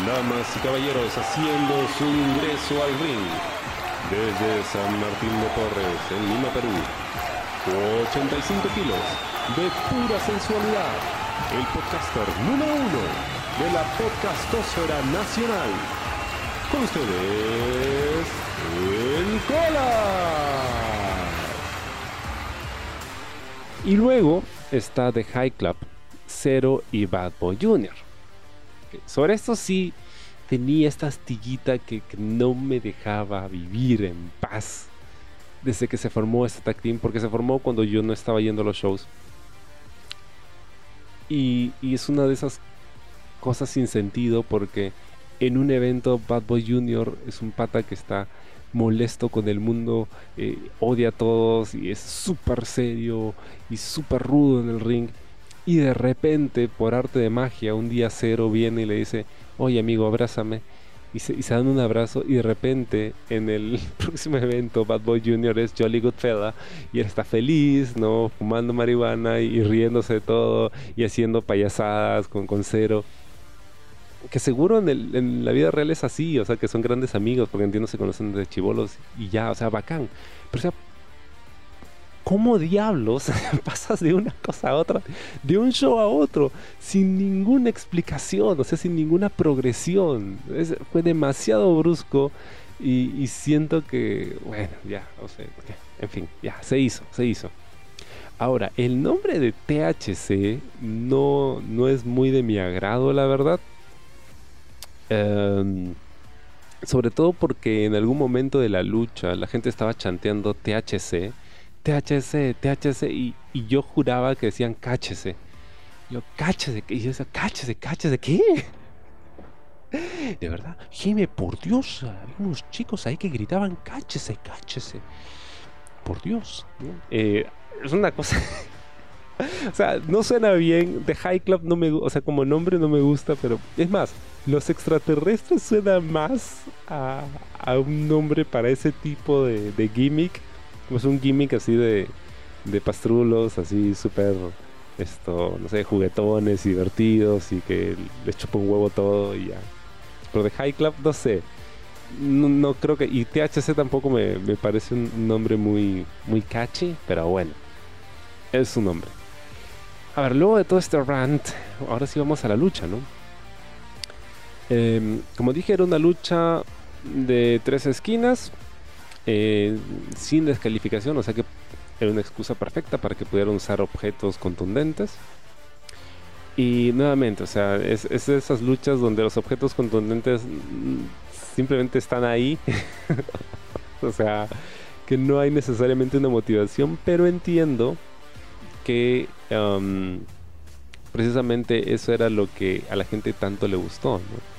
Damas y caballeros haciendo su ingreso al ring desde San Martín de Porres, en Lima, Perú. 85 kilos de pura sensualidad. El podcaster número uno de la podcastosfera nacional. Con ustedes, el Cola. Y luego está The High Club, Zero y Bad Boy Jr. Sobre esto sí tenía esta astillita que, no me dejaba vivir en paz desde que se formó este tag team, porque se formó cuando yo no estaba yendo a los shows. Y, y es una de esas cosas sin sentido porque en un evento Bad Boy Jr. es un pata que está molesto con el mundo, eh, odia a todos y es súper serio y súper rudo en el ring. Y de repente, por arte de magia, un día cero viene y le dice, oye amigo, abrázame. Y se, dan un abrazo y de repente en el próximo evento Bad Boy Jr. es Jolly Goodfella y él está feliz, ¿no? Fumando marihuana y, riéndose de todo y haciendo payasadas con, con cero que seguro en, el, en, la vida real es así, o sea, que son grandes amigos, porque entiendo se conocen de chivolos y ya, o sea, bacán. Pero, o sea, ¿cómo diablos pasas de una cosa a otra, de un show a otro, sin ninguna explicación, o sea, sin ninguna progresión? Es, fue demasiado brusco y, siento que, bueno, ya, o sea, en fin, ya, se hizo, se hizo. Ahora, el nombre de THC no, no es muy de mi agrado, la verdad Um, sobre todo porque en algún momento de la lucha la gente estaba chanteando THC, THC, THC, y, y yo juraba que decían cáchese. Yo, cáchese, y yo decía, cáchese, cáchese, ¿qué? De verdad, Jime, por Dios, había unos chicos ahí que gritaban cáchese, cáchese. Por Dios. Eh, es una cosa o sea, no suena bien. The High Club no me o sea, como nombre no me gusta, pero es más, los extraterrestres suena más a, a un nombre para ese tipo de gimmick. Como es un gimmick así de, de pastrulos, así súper, esto, no sé, juguetones, divertidos y que les chupa un huevo todo y ya. Pero The High Club, no sé. No, creo que. Y THC tampoco me, me parece un nombre muy, muy catchy, pero bueno. Es su nombre. A ver, luego de todo este rant, ahora sí vamos a la lucha, ¿no? Eh, como dije, era una lucha de tres esquinas, eh, sin descalificación, o sea que era una excusa perfecta para que pudieran usar objetos contundentes. Y nuevamente, o sea, es, es esas luchas donde los objetos contundentes simplemente están ahí. o sea, que no hay necesariamente una motivación, pero entiendo que um, precisamente eso era lo que a la gente tanto le gustó, ¿no?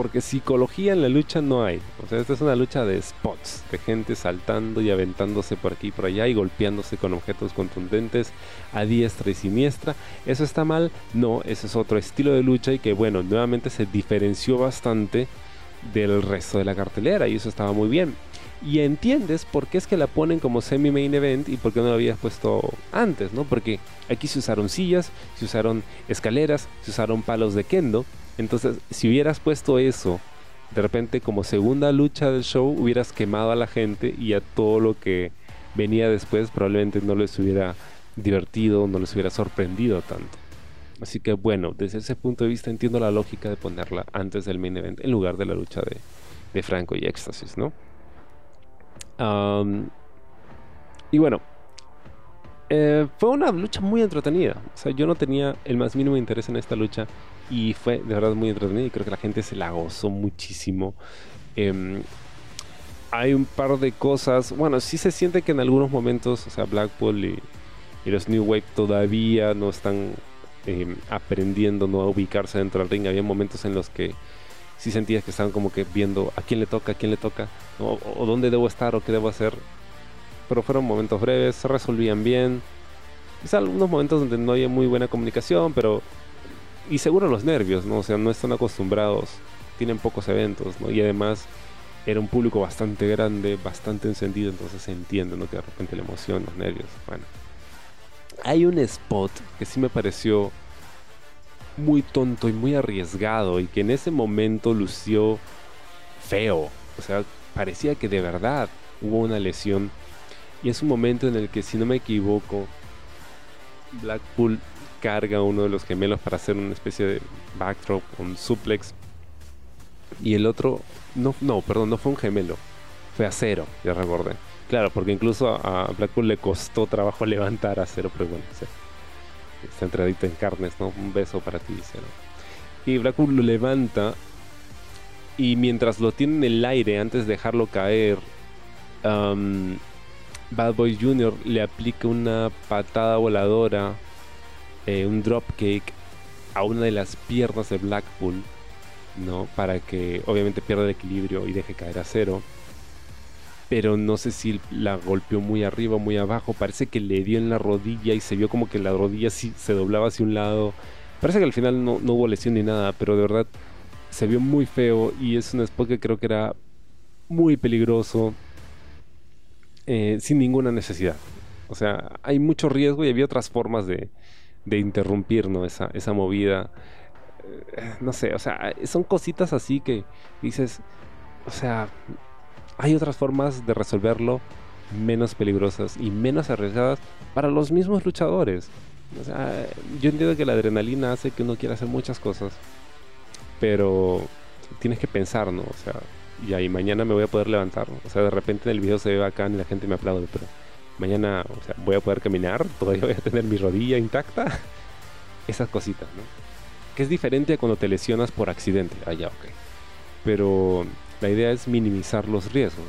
Porque psicología en la lucha no hay. O sea, esta es una lucha de spots, de gente saltando y aventándose por aquí y por allá y golpeándose con objetos contundentes a diestra y siniestra. ¿Eso está mal? No, ese es otro estilo de lucha y que, bueno, nuevamente se diferenció bastante del resto de la cartelera y eso estaba muy bien y entiendes por qué es que la ponen como semi-main event y por qué no lo habías puesto antes, ¿no? Porque aquí se usaron sillas, se usaron escaleras, se usaron palos de kendo. Entonces, si hubieras puesto eso de repente como segunda lucha del show, hubieras quemado a la gente y a todo lo que venía después probablemente no les hubiera divertido, no les hubiera sorprendido tanto. Así que bueno, desde ese punto de vista entiendo la lógica de ponerla antes del main event en lugar de la lucha de, Franco y Éxtasis, ¿no? Y bueno, eh, fue una lucha muy entretenida. O sea, yo no tenía el más mínimo interés en esta lucha y fue de verdad muy entretenida y creo que la gente se la gozó muchísimo. Eh, hay un par de cosas, bueno, sí se siente que en algunos momentos, o sea, Blackpool y, los New Wave todavía no están eh, aprendiendo ¿no? a ubicarse dentro del ring. Había momentos en los que sí sentías que estaban como que viendo a quién le toca, a quién le toca, o, o, dónde debo estar o qué debo hacer. Pero fueron momentos breves, se resolvían bien. Quizá algunos momentos donde no había muy buena comunicación, pero. Y seguro los nervios, ¿no? O sea, no están acostumbrados, tienen pocos eventos, ¿no? Y además era un público bastante grande, bastante encendido, entonces se entiende, ¿no? Que de repente la emoción, los nervios, bueno. Hay un spot que sí me pareció muy tonto y muy arriesgado y que en ese momento lució feo. O sea, parecía que de verdad hubo una lesión. Y es un momento en el que, si no me equivoco, Blackpool carga a uno de los gemelos para hacer una especie de backdrop, un suplex. Y el otro, no, no, perdón, no fue un gemelo, fue acero, ya recordé. Claro, porque incluso a, Blackpool le costó trabajo levantar a Cero, pero bueno, está entradito en carnes, ¿no? Un beso para ti, Cero. Y Blackpool lo levanta y mientras lo tiene en el aire antes de dejarlo caer, Bad Boy Jr. le aplica una patada voladora, eh, un dropkick a una de las piernas de Blackpool, ¿no? Para que obviamente pierda el equilibrio y deje caer a cero pero no sé si la golpeó muy arriba muy abajo. Parece que le dio en la rodilla y se vio como que la rodilla sí se doblaba hacia un lado. Parece que al final no, hubo lesión ni nada, pero de verdad se vio muy feo y es un spot que creo que era muy peligroso eh, sin ninguna necesidad. O sea, hay mucho riesgo y había otras formas de, de interrumpir ¿no? esa, esa movida. Eh, no sé, o sea, son cositas así que dices, o sea, hay otras formas de resolverlo menos peligrosas y menos arriesgadas para los mismos luchadores. O sea, yo entiendo que la adrenalina hace que uno quiera hacer muchas cosas, pero tienes que pensar, ¿no? O sea, y mañana me voy a poder levantar. O sea, de repente en el video se ve bacán y la gente me aplaude, pero mañana, voy a poder caminar, todavía voy a tener mi rodilla intacta. Esas cositas, ¿no? Que es diferente a cuando te lesionas por accidente. Ah, ya, ok. Pero la idea es minimizar los riesgos.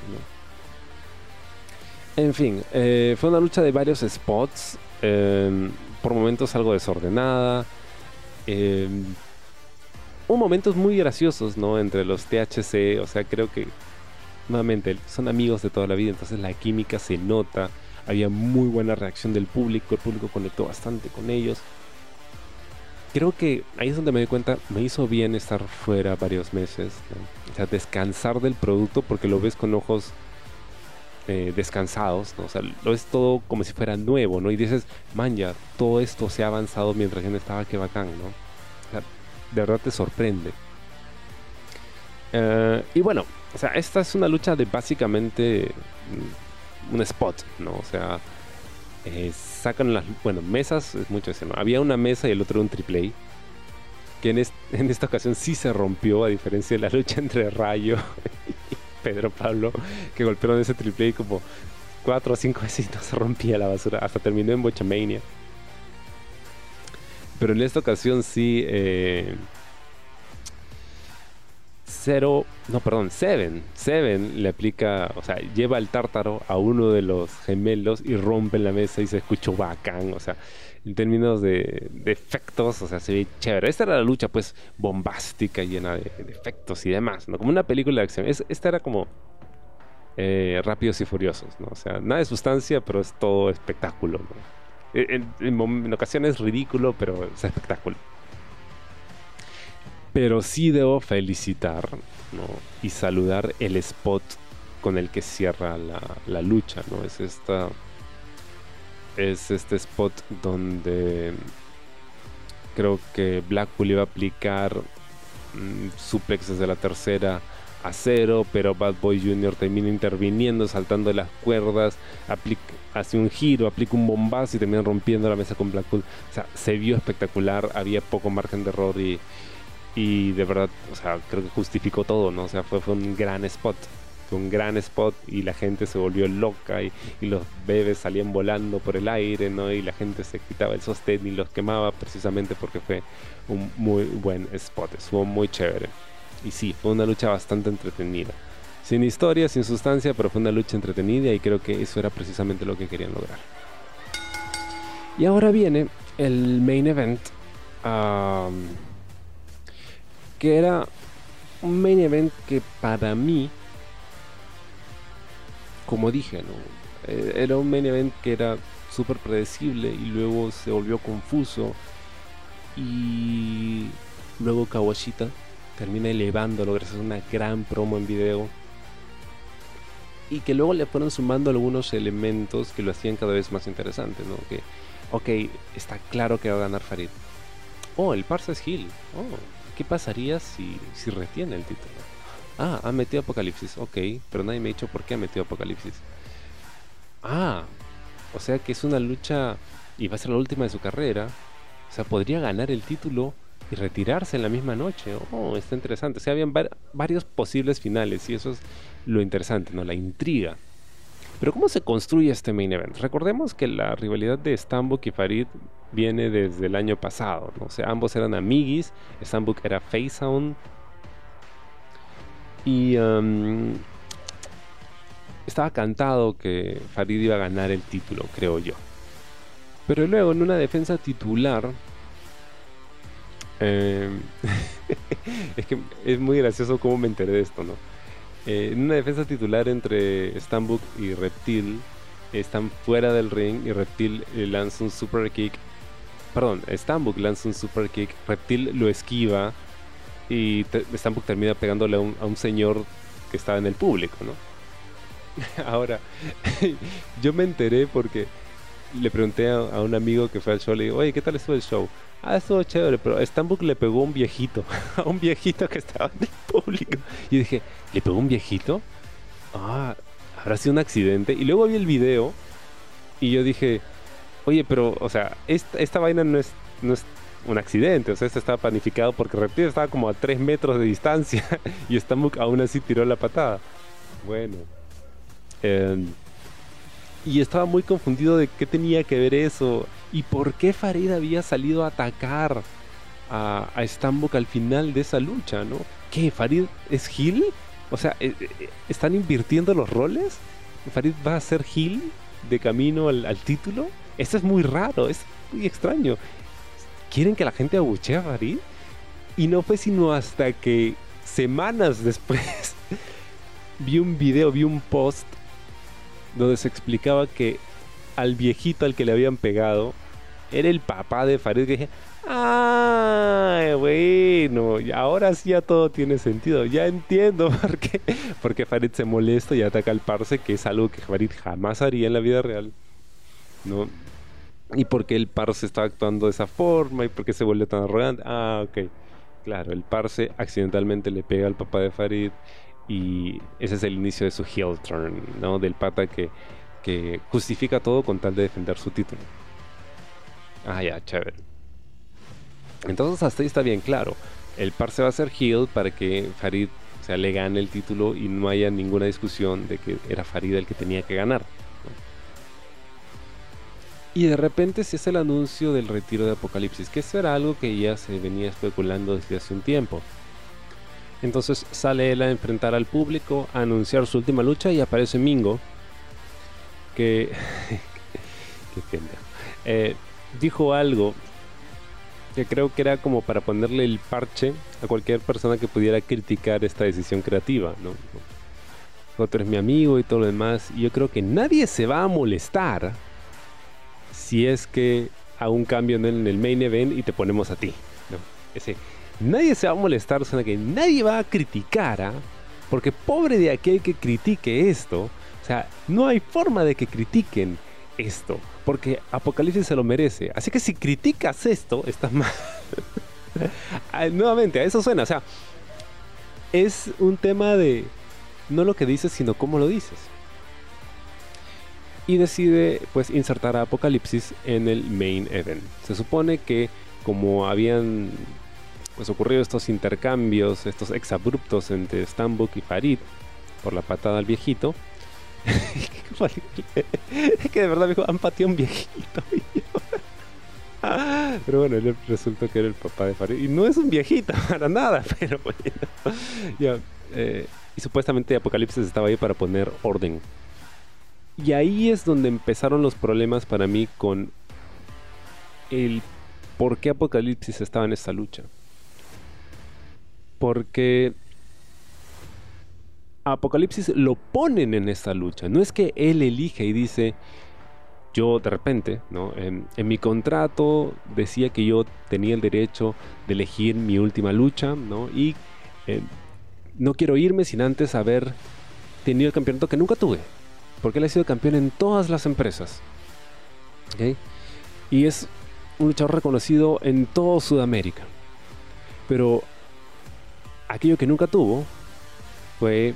En fin, eh, fue una lucha de varios spots. Em, por momentos algo desordenada. Eh, un momentos muy graciosos, ¿no? Entre los THC. O sea, creo que nuevamente son amigos de toda la vida. Entonces la química se nota. Había muy buena reacción del público. El público conectó bastante con ellos creo que ahí es donde me di cuenta, me hizo bien estar fuera varios meses, o sea, descansar del producto porque lo ves con ojos eh, descansados, o sea, lo ves todo como si fuera nuevo, ¿no? Y dices, man, ya, todo esto se ha avanzado mientras yo no estaba, qué bacán, ¿no? O sea, de verdad te sorprende. Eh, y bueno, o sea, esta es una lucha de básicamente mm, un spot, ¿no? O sea, eh, sacan las bueno mesas es mucho eso había una mesa y el otro un triple que en, esta ocasión sí se rompió a diferencia de la lucha entre Rayo y Pedro Pablo que golpearon ese triple como cuatro o cinco veces y no se rompía la basura hasta terminó en Bochamania pero en esta ocasión sí eh, Zero, no, perdón, Seven. Seven le aplica, o sea, lleva el tártaro a uno de los gemelos y rompe la mesa y se escuchó bacán, o sea, en términos de, efectos, o sea, se ve chévere. Esta era la lucha, pues, bombástica, llena de, efectos y demás, ¿no? Como una película de acción. esta era como eh, Rápidos y Furiosos, ¿no? O sea, nada de sustancia, pero es todo espectáculo, ¿no? En, en ocasiones ridículo, pero es espectáculo. Pero sí debo felicitar y saludar el spot con el que cierra la, lucha, ¿no? Es esta. Es este spot donde creo que Blackpool iba a aplicar mm, suplexes de la tercera a cero, pero Bad Boy Jr. termina interviniendo, saltando las cuerdas, hace un giro, aplica un bombazo y termina rompiendo la mesa con Blackpool. O sea, se vio espectacular, había poco margen de error y, y de verdad, o sea, creo que justificó todo, ¿no? O sea, fue, fue un gran spot. Fue un gran spot y la gente se volvió loca y, los bebés salían volando por el aire, ¿no? Y la gente se quitaba el sostén y los quemaba precisamente porque fue un muy buen spot. Estuvo muy chévere. Y sí, fue una lucha bastante entretenida. Sin historia, sin sustancia, pero fue una lucha entretenida y creo que eso era precisamente lo que querían lograr. Y ahora viene el main event que era un main event que para mí, como dije, eh, era un main event que era súper predecible y luego se volvió confuso y luego Kawashita termina elevándolo gracias a una gran promo en video y que luego le fueron sumando algunos elementos que lo hacían cada vez más interesante, ¿no? Que, ok, está claro que va a ganar Farid Oh, el Parse es Hill. Oh, ¿qué pasaría si, si retiene el título? Ah, ha metido Apocalipsis. Ok, pero nadie me ha dicho por qué ha metido Apocalipsis. Ah, o sea que es una lucha y va a ser la última de su carrera. O sea, podría ganar el título y retirarse en la misma noche. Oh, está interesante. O sea, habían varios posibles finales y eso es lo interesante, ¿no? La intriga. Pero ¿cómo se construye este main event? Recordemos que la rivalidad de Stambuk y Farid viene desde el año pasado, ¿no? O sea, ambos eran amiguis, Stambuk era facehound y um, estaba cantado que Farid iba a ganar el título, creo yo. Pero luego en una defensa titular em, es que es muy gracioso cómo me enteré de esto, ¿no? Eh, en una defensa titular entre Stambuk y Reptil, están fuera del ring y Reptil eh, lanza un super kick. Perdón, Stambuk lanza un super kick, Reptil lo esquiva y Stambuk termina pegándole a un, señor que estaba en el público, ¿no? Ahora, yo me enteré porque le pregunté a, un amigo que fue al show, le digo, oye, ¿qué tal estuvo el show? Ah, estuvo chévere, pero Stambuk le pegó a un viejito, a un viejito que estaba en el público. Y dije, ¿le pegó un viejito? Ah, habrá sido un accidente. Y luego vi el video y yo dije, oye, pero, o sea, esta, vaina no es, no es un accidente, o sea, esto estaba planificado porque Reptil estaba como a 3 metros de distancia y Stambuk aún así tiró la patada. Bueno. Em, y estaba muy confundido de qué tenía que ver eso y por qué Farid había salido a atacar a, a Stambuk al final de esa lucha, ¿no? ¿Qué? ¿Farid es Hill? O sea, eh, eh, ¿están invirtiendo los roles? ¿Farid va a ser Hill de camino al, título? Eso es muy raro, es muy extraño. ¿Quieren que la gente abuchee a Farid? Y no fue sino hasta que semanas después vi un video, vi un post donde se explicaba que al viejito al que le habían pegado era el papá de Farid. Que dije, ¡ay, bueno! Ahora sí ya todo tiene sentido. Ya entiendo por qué, porque Farid se molesta y ataca al Parse, que es algo que Farid jamás haría en la vida real. ¿No? Y porque el Parse está actuando de esa forma y por qué se vuelve tan arrogante. Ah, ok. Claro, el Parse accidentalmente le pega al papá de Farid y ese es el inicio de su heel turn, ¿no? Del pata que, que justifica todo con tal de defender su título. Ah, ya, chévere. Entonces hasta ahí está bien claro. El par se va a hacer heel para que Farid o le gane el título y no haya ninguna discusión de que era Farid el que tenía que ganar. Y de repente se hace el anuncio del retiro de Apocalipsis, que eso era algo que ya se venía especulando desde hace un tiempo. Entonces sale él a enfrentar al público, a anunciar su última lucha y aparece Mingo, que... qué eh, dijo algo que creo que era como para ponerle el parche a cualquier persona que pudiera criticar esta decisión creativa, ¿no? Otro es mi amigo y todo lo demás, y yo creo que nadie se va a molestar si es que hago un cambio en el main event y te ponemos a ti, ¿no? Ese, nadie se va a molestar, sea, que nadie va a criticar, ¿ah? porque pobre de aquel que critique esto, o sea, no hay forma de que critiquen esto, porque Apocalipsis se lo merece. Así que si criticas esto, estás mal. Nuevamente, a eso suena, o sea, es un tema de no lo que dices, sino cómo lo dices. Y decide pues insertar a Apocalipsis en el main event. Se supone que como habían pues ocurrido estos intercambios, estos exabruptos entre Stambuk y Farid por la patada al viejito, es que de verdad me dijo, han pateado un viejito. Pero bueno, resultó que era el papá de Farid. Y no es un viejito para nada, pero bueno. Eh, y supuestamente Apocalipsis estaba ahí para poner orden. Y ahí es donde empezaron los problemas para mí con el por qué Apocalipsis estaba en esta lucha. Porque Apocalipsis lo ponen en esta lucha. No es que él elige y dice, yo de repente, ¿no? En, mi contrato decía que yo tenía el derecho de elegir mi última lucha, ¿no? Y eh, no quiero irme sin antes haber tenido el campeonato que nunca tuve. Porque él ha sido campeón en todas las empresas. Y es un luchador reconocido en todo Sudamérica. Pero aquello que nunca tuvo fue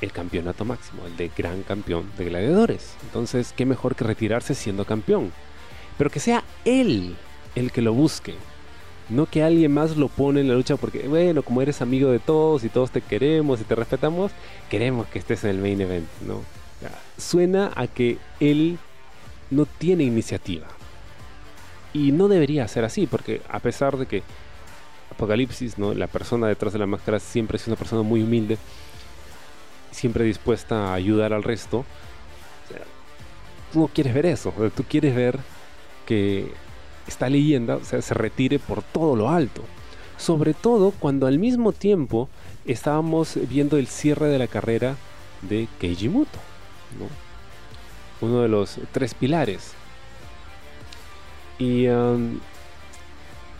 el campeonato máximo, el de gran campeón de gladiadores. Entonces, qué mejor que retirarse siendo campeón. Pero que sea él el que lo busque. No que alguien más lo pone en la lucha porque, bueno, como eres amigo de todos y todos te queremos y te respetamos, queremos que estés en el main event, ¿no? Suena a que él no tiene iniciativa. Y no debería ser así, porque a pesar de que Apocalipsis, la persona detrás de la máscara, siempre es una persona muy humilde, siempre dispuesta a ayudar al resto, tú no quieres ver eso, tú quieres ver que esta leyenda se retire por todo lo alto. Sobre todo cuando al mismo tiempo estábamos viendo el cierre de la carrera de Keiji Muto, uno de los tres pilares. Y um,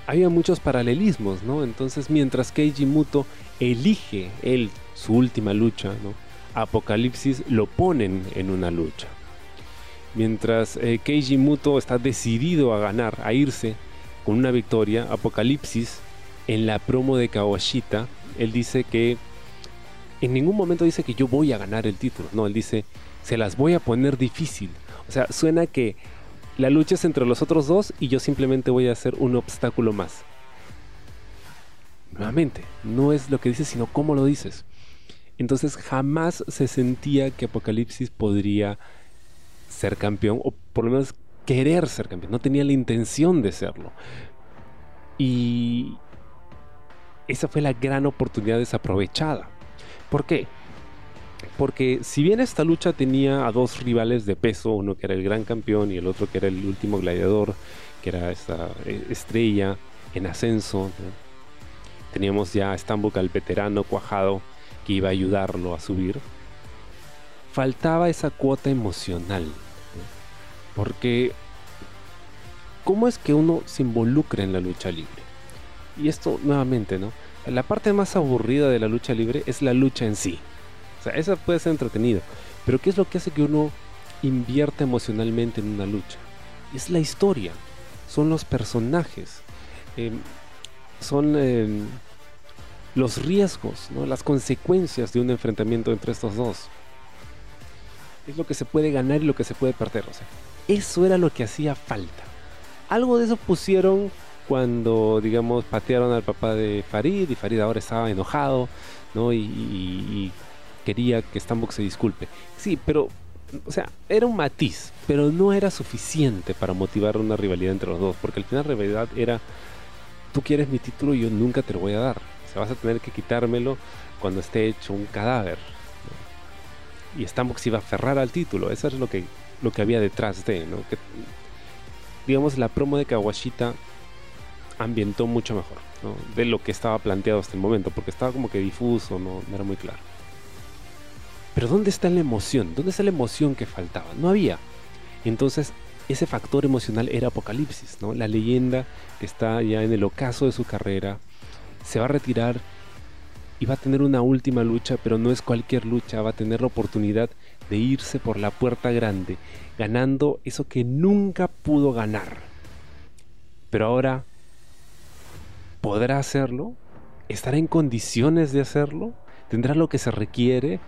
había muchos paralelismos, ¿no? Entonces, mientras Keiji Muto elige él su última lucha, ¿no? Apocalipsis lo ponen en una lucha. Mientras eh, Keiji Muto está decidido a ganar, a irse con una victoria, Apocalipsis en la promo de Kawashita, él dice que en ningún momento dice que yo voy a ganar el título, no, él dice se las voy a poner difícil. O sea, suena que la lucha es entre los otros dos y yo simplemente voy a hacer un obstáculo más. Nuevamente, no es lo que dices, sino cómo lo dices. Entonces jamás se sentía que Apocalipsis podría ser campeón, o por lo menos querer ser campeón. No tenía la intención de serlo. Y esa fue la gran oportunidad desaprovechada. ¿Por qué? Porque si bien esta lucha tenía a dos rivales de peso, uno que era el gran campeón y el otro que era el último gladiador, que era esta eh, estrella en ascenso, teníamos ya a Stambuk al veterano cuajado que iba a ayudarlo a subir, faltaba esa cuota emocional. Porque, ¿cómo es que uno se involucra en la lucha libre? Y esto nuevamente, ¿no? La parte más aburrida de la lucha libre es la lucha en sí. Sea, eso puede ser entretenido. Pero ¿qué es lo que hace que uno invierta emocionalmente en una lucha? Es la historia, son los personajes, em, son em, los riesgos, ¿no? las consecuencias de un enfrentamiento entre estos dos. Es lo que se puede ganar y lo que se puede perder. O sea, eso era lo que hacía falta. Algo de eso pusieron cuando, digamos, patearon al papá de Farid y Farid ahora estaba enojado, ¿no? Y, quería que Stambuk se disculpe. Sí, pero, o sea, era un matiz, pero no era suficiente para motivar una rivalidad entre los dos, porque al final la rivalidad era, tú quieres mi título y yo nunca te lo voy a dar se vas a tener que quitármelo cuando esté hecho un cadáver. Y Stambuk se iba a aferrar al título, eso es lo que, lo que había detrás de, ¿no? Que, digamos, la promo de Kawashita ambientó mucho mejor de lo que estaba planteado hasta el momento, porque estaba como que difuso, no, no era muy claro. Pero ¿dónde está la emoción? ¿Dónde está la emoción que faltaba? No había. Entonces, ese factor emocional era Apocalipsis, ¿no? La leyenda que está ya en el ocaso de su carrera, se va a retirar y va a tener una última lucha, pero no es cualquier lucha, va a tener la oportunidad de irse por la puerta grande, ganando eso que nunca pudo ganar. Pero ahora, ¿podrá hacerlo? ¿Estará en condiciones de hacerlo? ¿Tendrá lo que se requiere?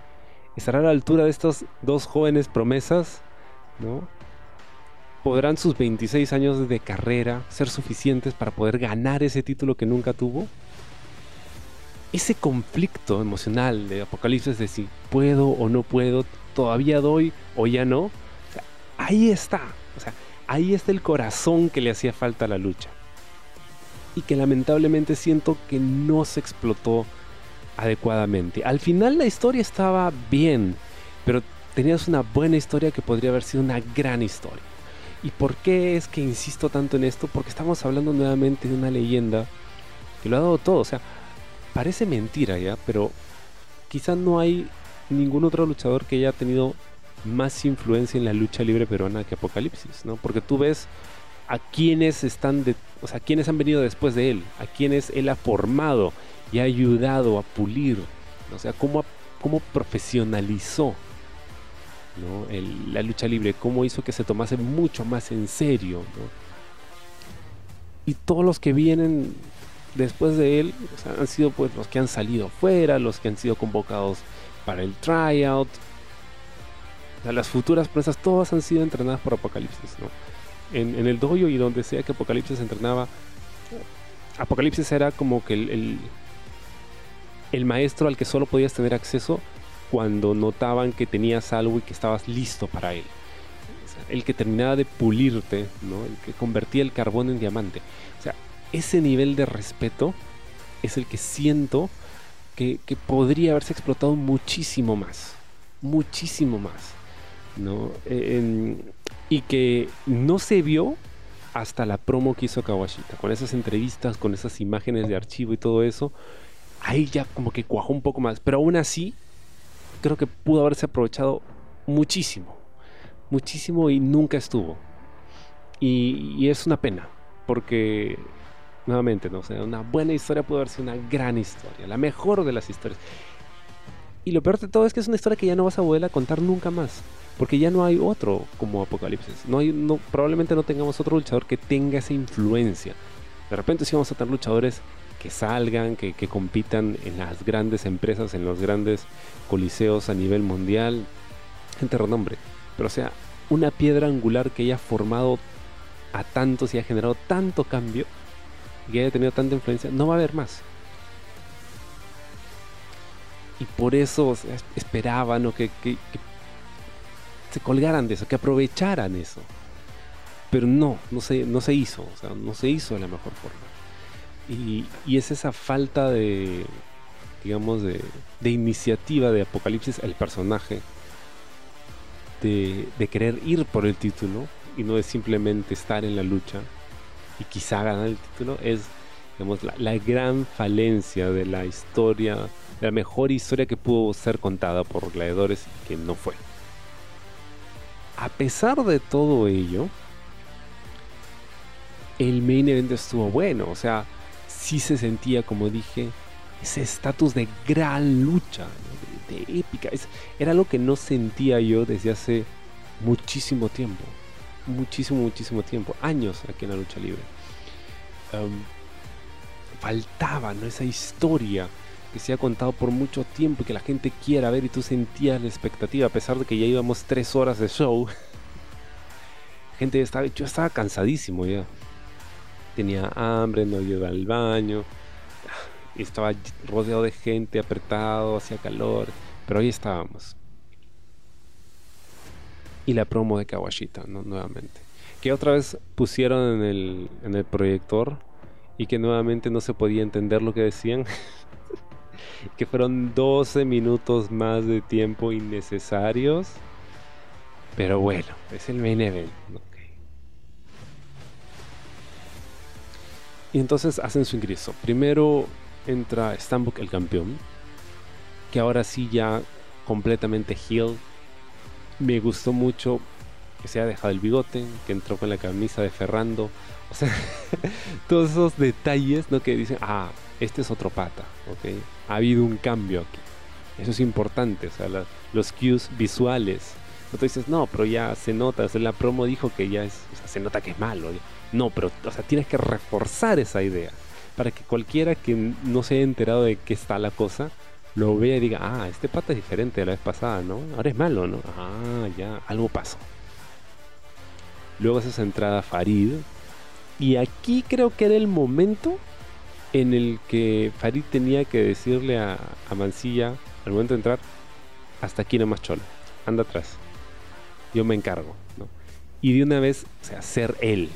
¿Estará a la altura de estas dos jóvenes promesas? ¿No? ¿Podrán sus 26 años de carrera ser suficientes para poder ganar ese título que nunca tuvo? ese conflicto emocional de Apocalipsis de si puedo o no puedo, todavía doy o ya no, ahí está. O sea, ahí está el corazón que le hacía falta a la lucha. Y que lamentablemente siento que no se explotó adecuadamente. Al final la historia estaba bien, pero tenías una buena historia que podría haber sido una gran historia. ¿Y por qué es que insisto tanto en esto? Porque estamos hablando nuevamente de una leyenda que lo ha dado todo. O sea, parece mentira ya, pero quizá no hay ningún otro luchador que haya tenido más influencia en la lucha libre peruana que Apocalipsis, ¿no? Porque tú ves a quienes están de, o sea, quienes han venido después de él, a quienes él ha formado y ha ayudado a pulir, o sea, cómo, cómo profesionalizó la lucha libre, cómo hizo que se tomase mucho más en serio, Y todos los que vienen después de él han sido pues los que han salido fuera, los que han sido convocados para el tryout. las futuras presas todas han sido entrenadas por Apocalipsis, ¿no? En, el dojo y donde sea que Apocalipsis entrenaba, Apocalipsis era como que el, maestro al que solo podías tener acceso cuando notaban que tenías algo y que estabas listo para él. el que terminaba de pulirte, ¿no? el que convertía el carbón en diamante. O sea, ese nivel de respeto es el que siento que, podría haberse explotado muchísimo más. Muchísimo más. ¿no? Y que no se vio hasta la promo que hizo Kawashita. Con esas entrevistas, con esas imágenes de archivo y todo eso. Ahí ya como que cuajó un poco más. Pero aún así, creo que pudo haberse aprovechado muchísimo. Muchísimo y nunca estuvo. Y, es una pena. Porque nuevamente, ¿no? sea, una buena historia puede haber sido una gran historia, la mejor de las historias. Y lo peor de todo es que es una historia que ya no vas a volver a contar nunca más. Porque ya no hay otro como Apocalipsis. No hay, probablemente no tengamos otro luchador que tenga esa influencia. De repente sí vamos a tener luchadores que salgan, que, que compitan en las grandes empresas, en los grandes coliseos a nivel mundial. Gente renombre. Pero o sea, una piedra angular que haya formado a tantos y ha generado tanto cambio que haya tenido tanta influencia, no va a haber más. Y por eso esperaban que, se colgaran de eso, que aprovecharan eso. Pero no, no se, no se hizo, o sea, no se hizo de la mejor forma. Y, es esa falta de, digamos, de, de, iniciativa de Apocalipsis, el personaje, de, de querer ir por el título y no de simplemente estar en la lucha y quizá ganar el título es digamos, la, gran falencia de la historia, de la mejor historia que pudo ser contada por gladiadores que no fue. A pesar de todo ello, el main event estuvo bueno, o sea, sí se sentía, como dije, ese estatus de gran lucha, de, épica. era algo que no sentía yo desde hace muchísimo tiempo muchísimo, muchísimo tiempo, años aquí en la lucha libre. faltaba ¿no? esa historia que se ha contado por mucho tiempo y que la gente quiera ver y tú sentías la expectativa, a pesar de que ya íbamos tres horas de show. gente estaba, yo estaba cansadísimo ya. Tenía hambre, no iba al baño. Estaba rodeado de gente, apretado, hacía calor. Pero ahí estábamos y la promo de Kawashita, ¿no? nuevamente. Que otra vez pusieron en el, en el proyector y que nuevamente no se podía entender lo que decían. que fueron 12 minutos más de tiempo innecesarios. Pero bueno, es el main event. Y entonces hacen su ingreso. Primero entra Stambuk el campeón. Que ahora sí ya completamente heel me gustó mucho que se haya dejado el bigote, que entró con la camisa de Ferrando. O sea, todos esos detalles, ¿no? Que dicen, ah, este es otro pata, ¿ok? Ha habido un cambio aquí. Eso es importante, o sea, los cues visuales. No te dices, no, pero ya se nota, o sea, la promo dijo que ya es, o sea, se nota que es malo. No, pero, o sea, tienes que reforzar esa idea para que cualquiera que no se haya enterado de qué está la cosa, lo vea y diga, ah, este pata es diferente de la vez pasada, ¿no? Ahora es malo, ¿no? Ah, ya, algo pasó. Luego hace esa entrada Farid. Y aquí creo que era el momento en el que Farid tenía que decirle a, Mancilla, al momento de entrar, hasta aquí nomás cholo, anda atrás. Yo me encargo, ¿no? Y de una vez, o sea, ser él,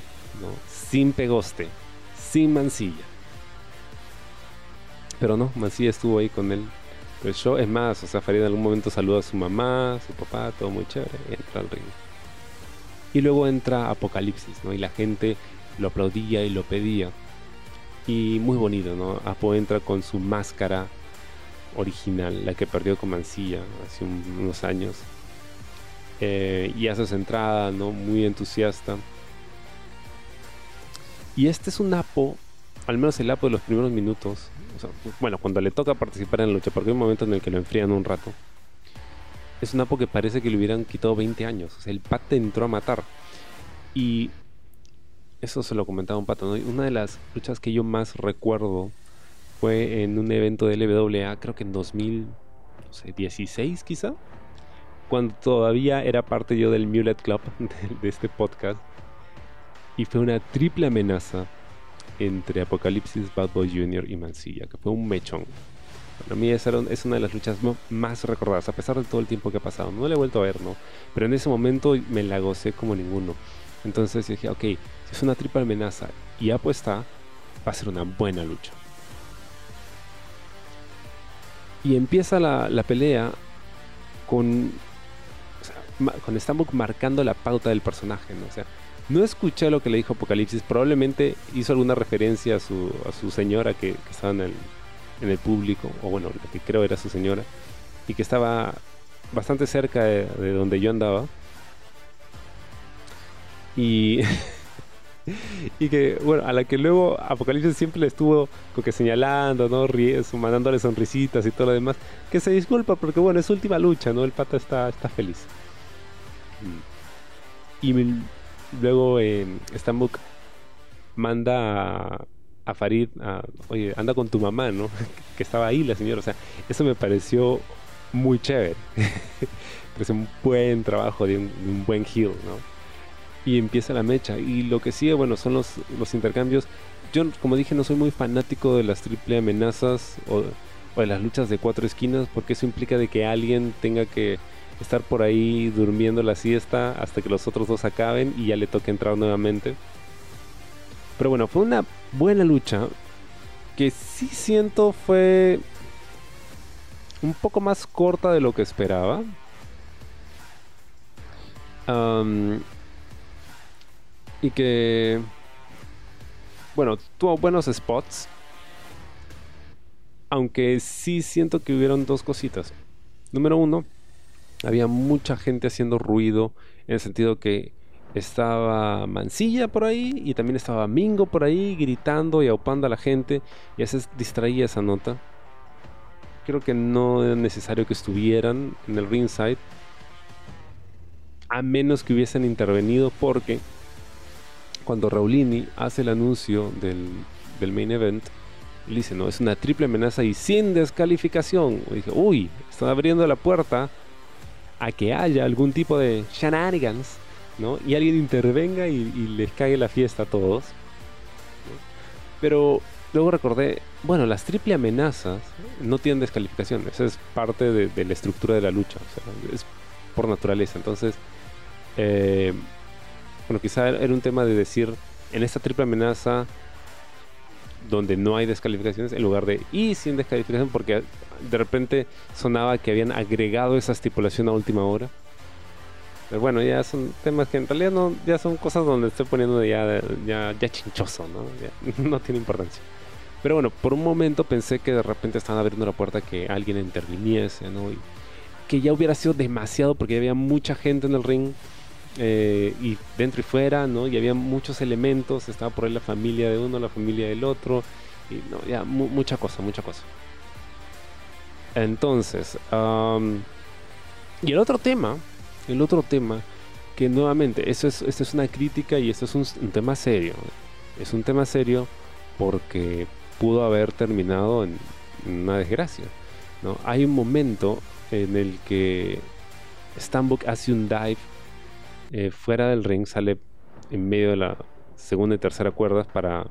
Sin pegoste, sin Mancilla. Pero no, Mancilla estuvo ahí con él el show. Es más, o sea, Farid en algún momento saluda a su mamá, su papá, todo muy chévere, y entra al ring. Y luego entra Apocalipsis, ¿no? Y la gente lo aplaudía y lo pedía. Y muy bonito, ¿no? Apo entra con su máscara original, la que perdió con Mancilla hace unos años. Eh, y hace su entrada, ¿no? Muy entusiasta. Y este es un Apo, al menos el Apo de los primeros minutos, bueno, cuando le toca participar en la lucha, porque hay un momento en el que lo enfrían un rato. Es un Apo que parece que le hubieran quitado 20 años. O sea, el pate entró a matar. Y eso se lo comentaba un pato. Una de las luchas que yo más recuerdo fue en un evento de LWA, creo que en 2016 quizá, cuando todavía era parte yo del Mulet Club de, este podcast. Y fue una triple amenaza entre Apocalipsis, Bad Boy Jr. y Mansilla, que fue un mechón. Para mí esa es una de las luchas más recordadas, a pesar de todo el tiempo que ha pasado. No la he vuelto a ver, ¿no? Pero en ese momento me la gocé como ninguno. Entonces dije, ok, si es una triple amenaza y apuesta, va a ser una buena lucha. Y empieza la, pelea con, con Stambuk marcando la pauta del personaje, ¿no? O sea, no escuché lo que le dijo Apocalipsis, probablemente hizo alguna referencia a su, a su señora que, estaba en el, en el, público, o bueno, que creo era su señora, y que estaba bastante cerca de donde yo andaba. Y y que, bueno, a la que luego Apocalipsis siempre le estuvo como que señalando, ¿no? mandándole sonrisitas y todo lo demás. Que se disculpa porque, bueno, es su última lucha, ¿no? El pata está, está feliz. Y luego eh, manda a, Farid, oye, anda con tu mamá, ¿no? que estaba ahí la señora. O sea, eso me pareció muy chévere. es un buen trabajo de un, buen heel, ¿no? y empieza la mecha. Y lo que sigue, bueno, son los, los intercambios. Yo, como dije, no soy muy fanático de las triple amenazas o, de las luchas de cuatro esquinas, porque eso implica de que alguien tenga que estar por ahí durmiendo la siesta hasta que los otros dos acaben y ya le toque entrar nuevamente. Pero bueno, fue una buena lucha que sí siento fue un poco más corta de lo que esperaba. Y que, bueno, tuvo buenos spots. Aunque sí siento que hubieron dos cositas. Número uno, había mucha gente haciendo ruido en el sentido que estaba Mancilla por ahí y también estaba Mingo por ahí gritando y aupando a la gente y eso distraía esa nota. Creo que no era necesario que estuvieran en el ringside a menos que hubiesen intervenido porque cuando Raulini hace el anuncio del, main event, le dice, no, es una triple amenaza y sin descalificación. Dije, uy, están abriendo la puerta a que haya algún tipo de shenanigans, ¿no? Y alguien intervenga y, les cague la fiesta a todos. Pero luego recordé, bueno, las triple amenazas no tienen descalificación. Esa es parte de, la estructura de la lucha. es por naturaleza. Entonces, eh, bueno, quizá era un tema de decir, en esta triple amenaza, donde no hay descalificaciones, en lugar de y sin descalificación, porque de repente sonaba que habían agregado esa estipulación a última hora. Pero bueno, ya son temas que en realidad no, ya son cosas donde estoy poniendo ya, ya, ya chinchoso, ¿no? no tiene importancia. Pero bueno, por un momento pensé que de repente estaban abriendo la puerta que alguien interviniese, ¿no? Y que ya hubiera sido demasiado porque había mucha gente en el ring eh, y dentro y fuera, ¿no? Y había muchos elementos, estaba por ahí la familia de uno, la familia del otro, y no, ya, mucha cosa, mucha cosa. Entonces, y el otro tema, el otro tema, que nuevamente, eso es, esto es una crítica y esto es un, tema serio. Es un tema serio porque pudo haber terminado en, una desgracia. ¿no? Hay un momento en el que Stambuk hace un dive eh, fuera del ring, sale en medio de la segunda y tercera cuerdas para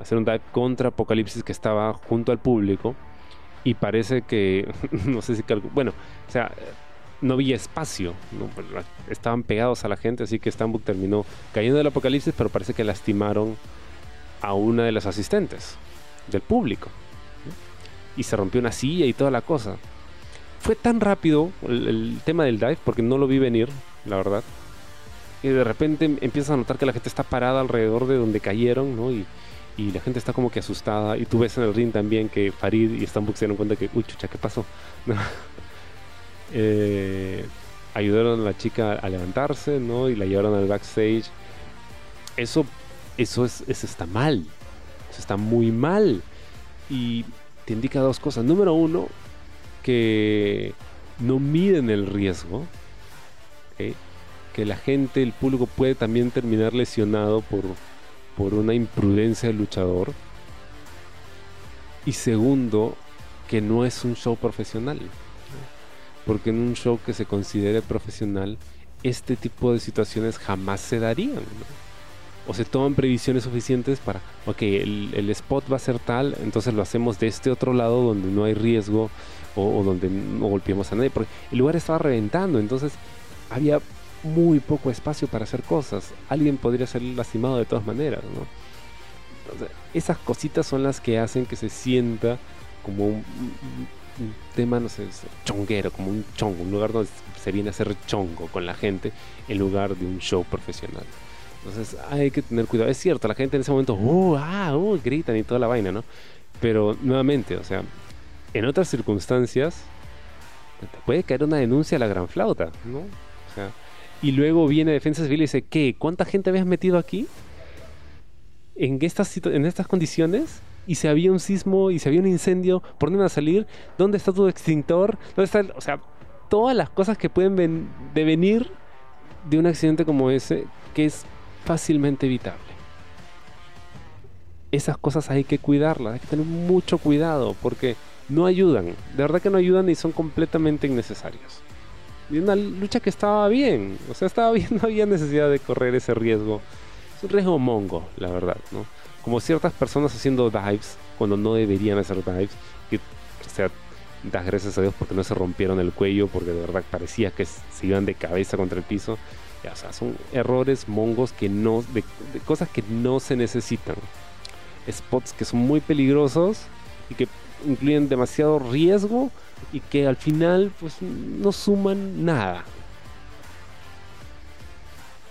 hacer un dive contra Apocalipsis que estaba junto al público y parece que, no sé si bueno, o sea, no había espacio, estaban pegados a la gente, así que Stambuk terminó cayendo del apocalipsis, pero parece que lastimaron a una de las asistentes del público. Y se rompió una silla y toda la cosa. Fue tan rápido el tema del dive, porque no lo vi venir, la verdad, y de repente empiezas a notar que la gente está parada alrededor de donde cayeron, ¿no? Y, y la gente está como que asustada. Y tú ves en el ring también que Farid y Stambuk se dieron cuenta que, uy, chucha, ¿qué pasó? eh, ayudaron a la chica a levantarse, ¿no? Y la llevaron al backstage. Eso, eso, es, eso está mal. Eso está muy mal. Y te indica dos cosas. Número uno, que no miden el riesgo. ¿okay? Que la gente, el público puede también terminar lesionado por, por una imprudencia del luchador. Y segundo, que no es un show profesional. Porque en un show que se considere profesional, este tipo de situaciones jamás se darían. O se toman previsiones suficientes para, ok, el, spot va a ser tal, entonces lo hacemos de este otro lado donde no hay riesgo o, donde no golpeemos a nadie. Porque el lugar estaba reventando, entonces había muy poco espacio para hacer cosas. Alguien podría ser lastimado de todas maneras, ¿no? esas cositas son las que hacen que se sienta como un, tema, no sé, chonguero, como un chongo, un lugar donde se viene a hacer chongo con la gente en lugar de un show profesional. Entonces hay que tener cuidado. Es cierto, la gente en ese momento, uh, ah, uh, gritan y toda la vaina, ¿no? Pero nuevamente, o sea, en otras circunstancias, te puede caer una denuncia a la gran flauta, ¿no? O sea, y luego viene Defensa Civil y dice, ¿qué? ¿Cuánta gente habías metido aquí? ¿En estas, en estas condiciones? Y si había un sismo y si había un incendio, ¿por dónde van a salir? ¿Dónde está tu extintor? ¿Dónde está O sea, todas las cosas que pueden devenir de un accidente como ese, que es fácilmente evitable. Esas cosas hay que cuidarlas, hay que tener mucho cuidado porque no ayudan, de verdad que no ayudan y son completamente innecesarios y una lucha que estaba bien. O sea, estaba bien, no había necesidad de correr ese riesgo. Es un riesgo mongo, la verdad, ¿no? Como ciertas personas haciendo dives cuando no deberían hacer dives. Que, o sea, das gracias a Dios porque no se rompieron el cuello, porque de verdad parecía que se iban de cabeza contra el piso. O sea, son errores mongos que no, de cosas que no se necesitan. Spots que son muy peligrosos y que incluyen demasiado riesgo y que al final pues no suman nada.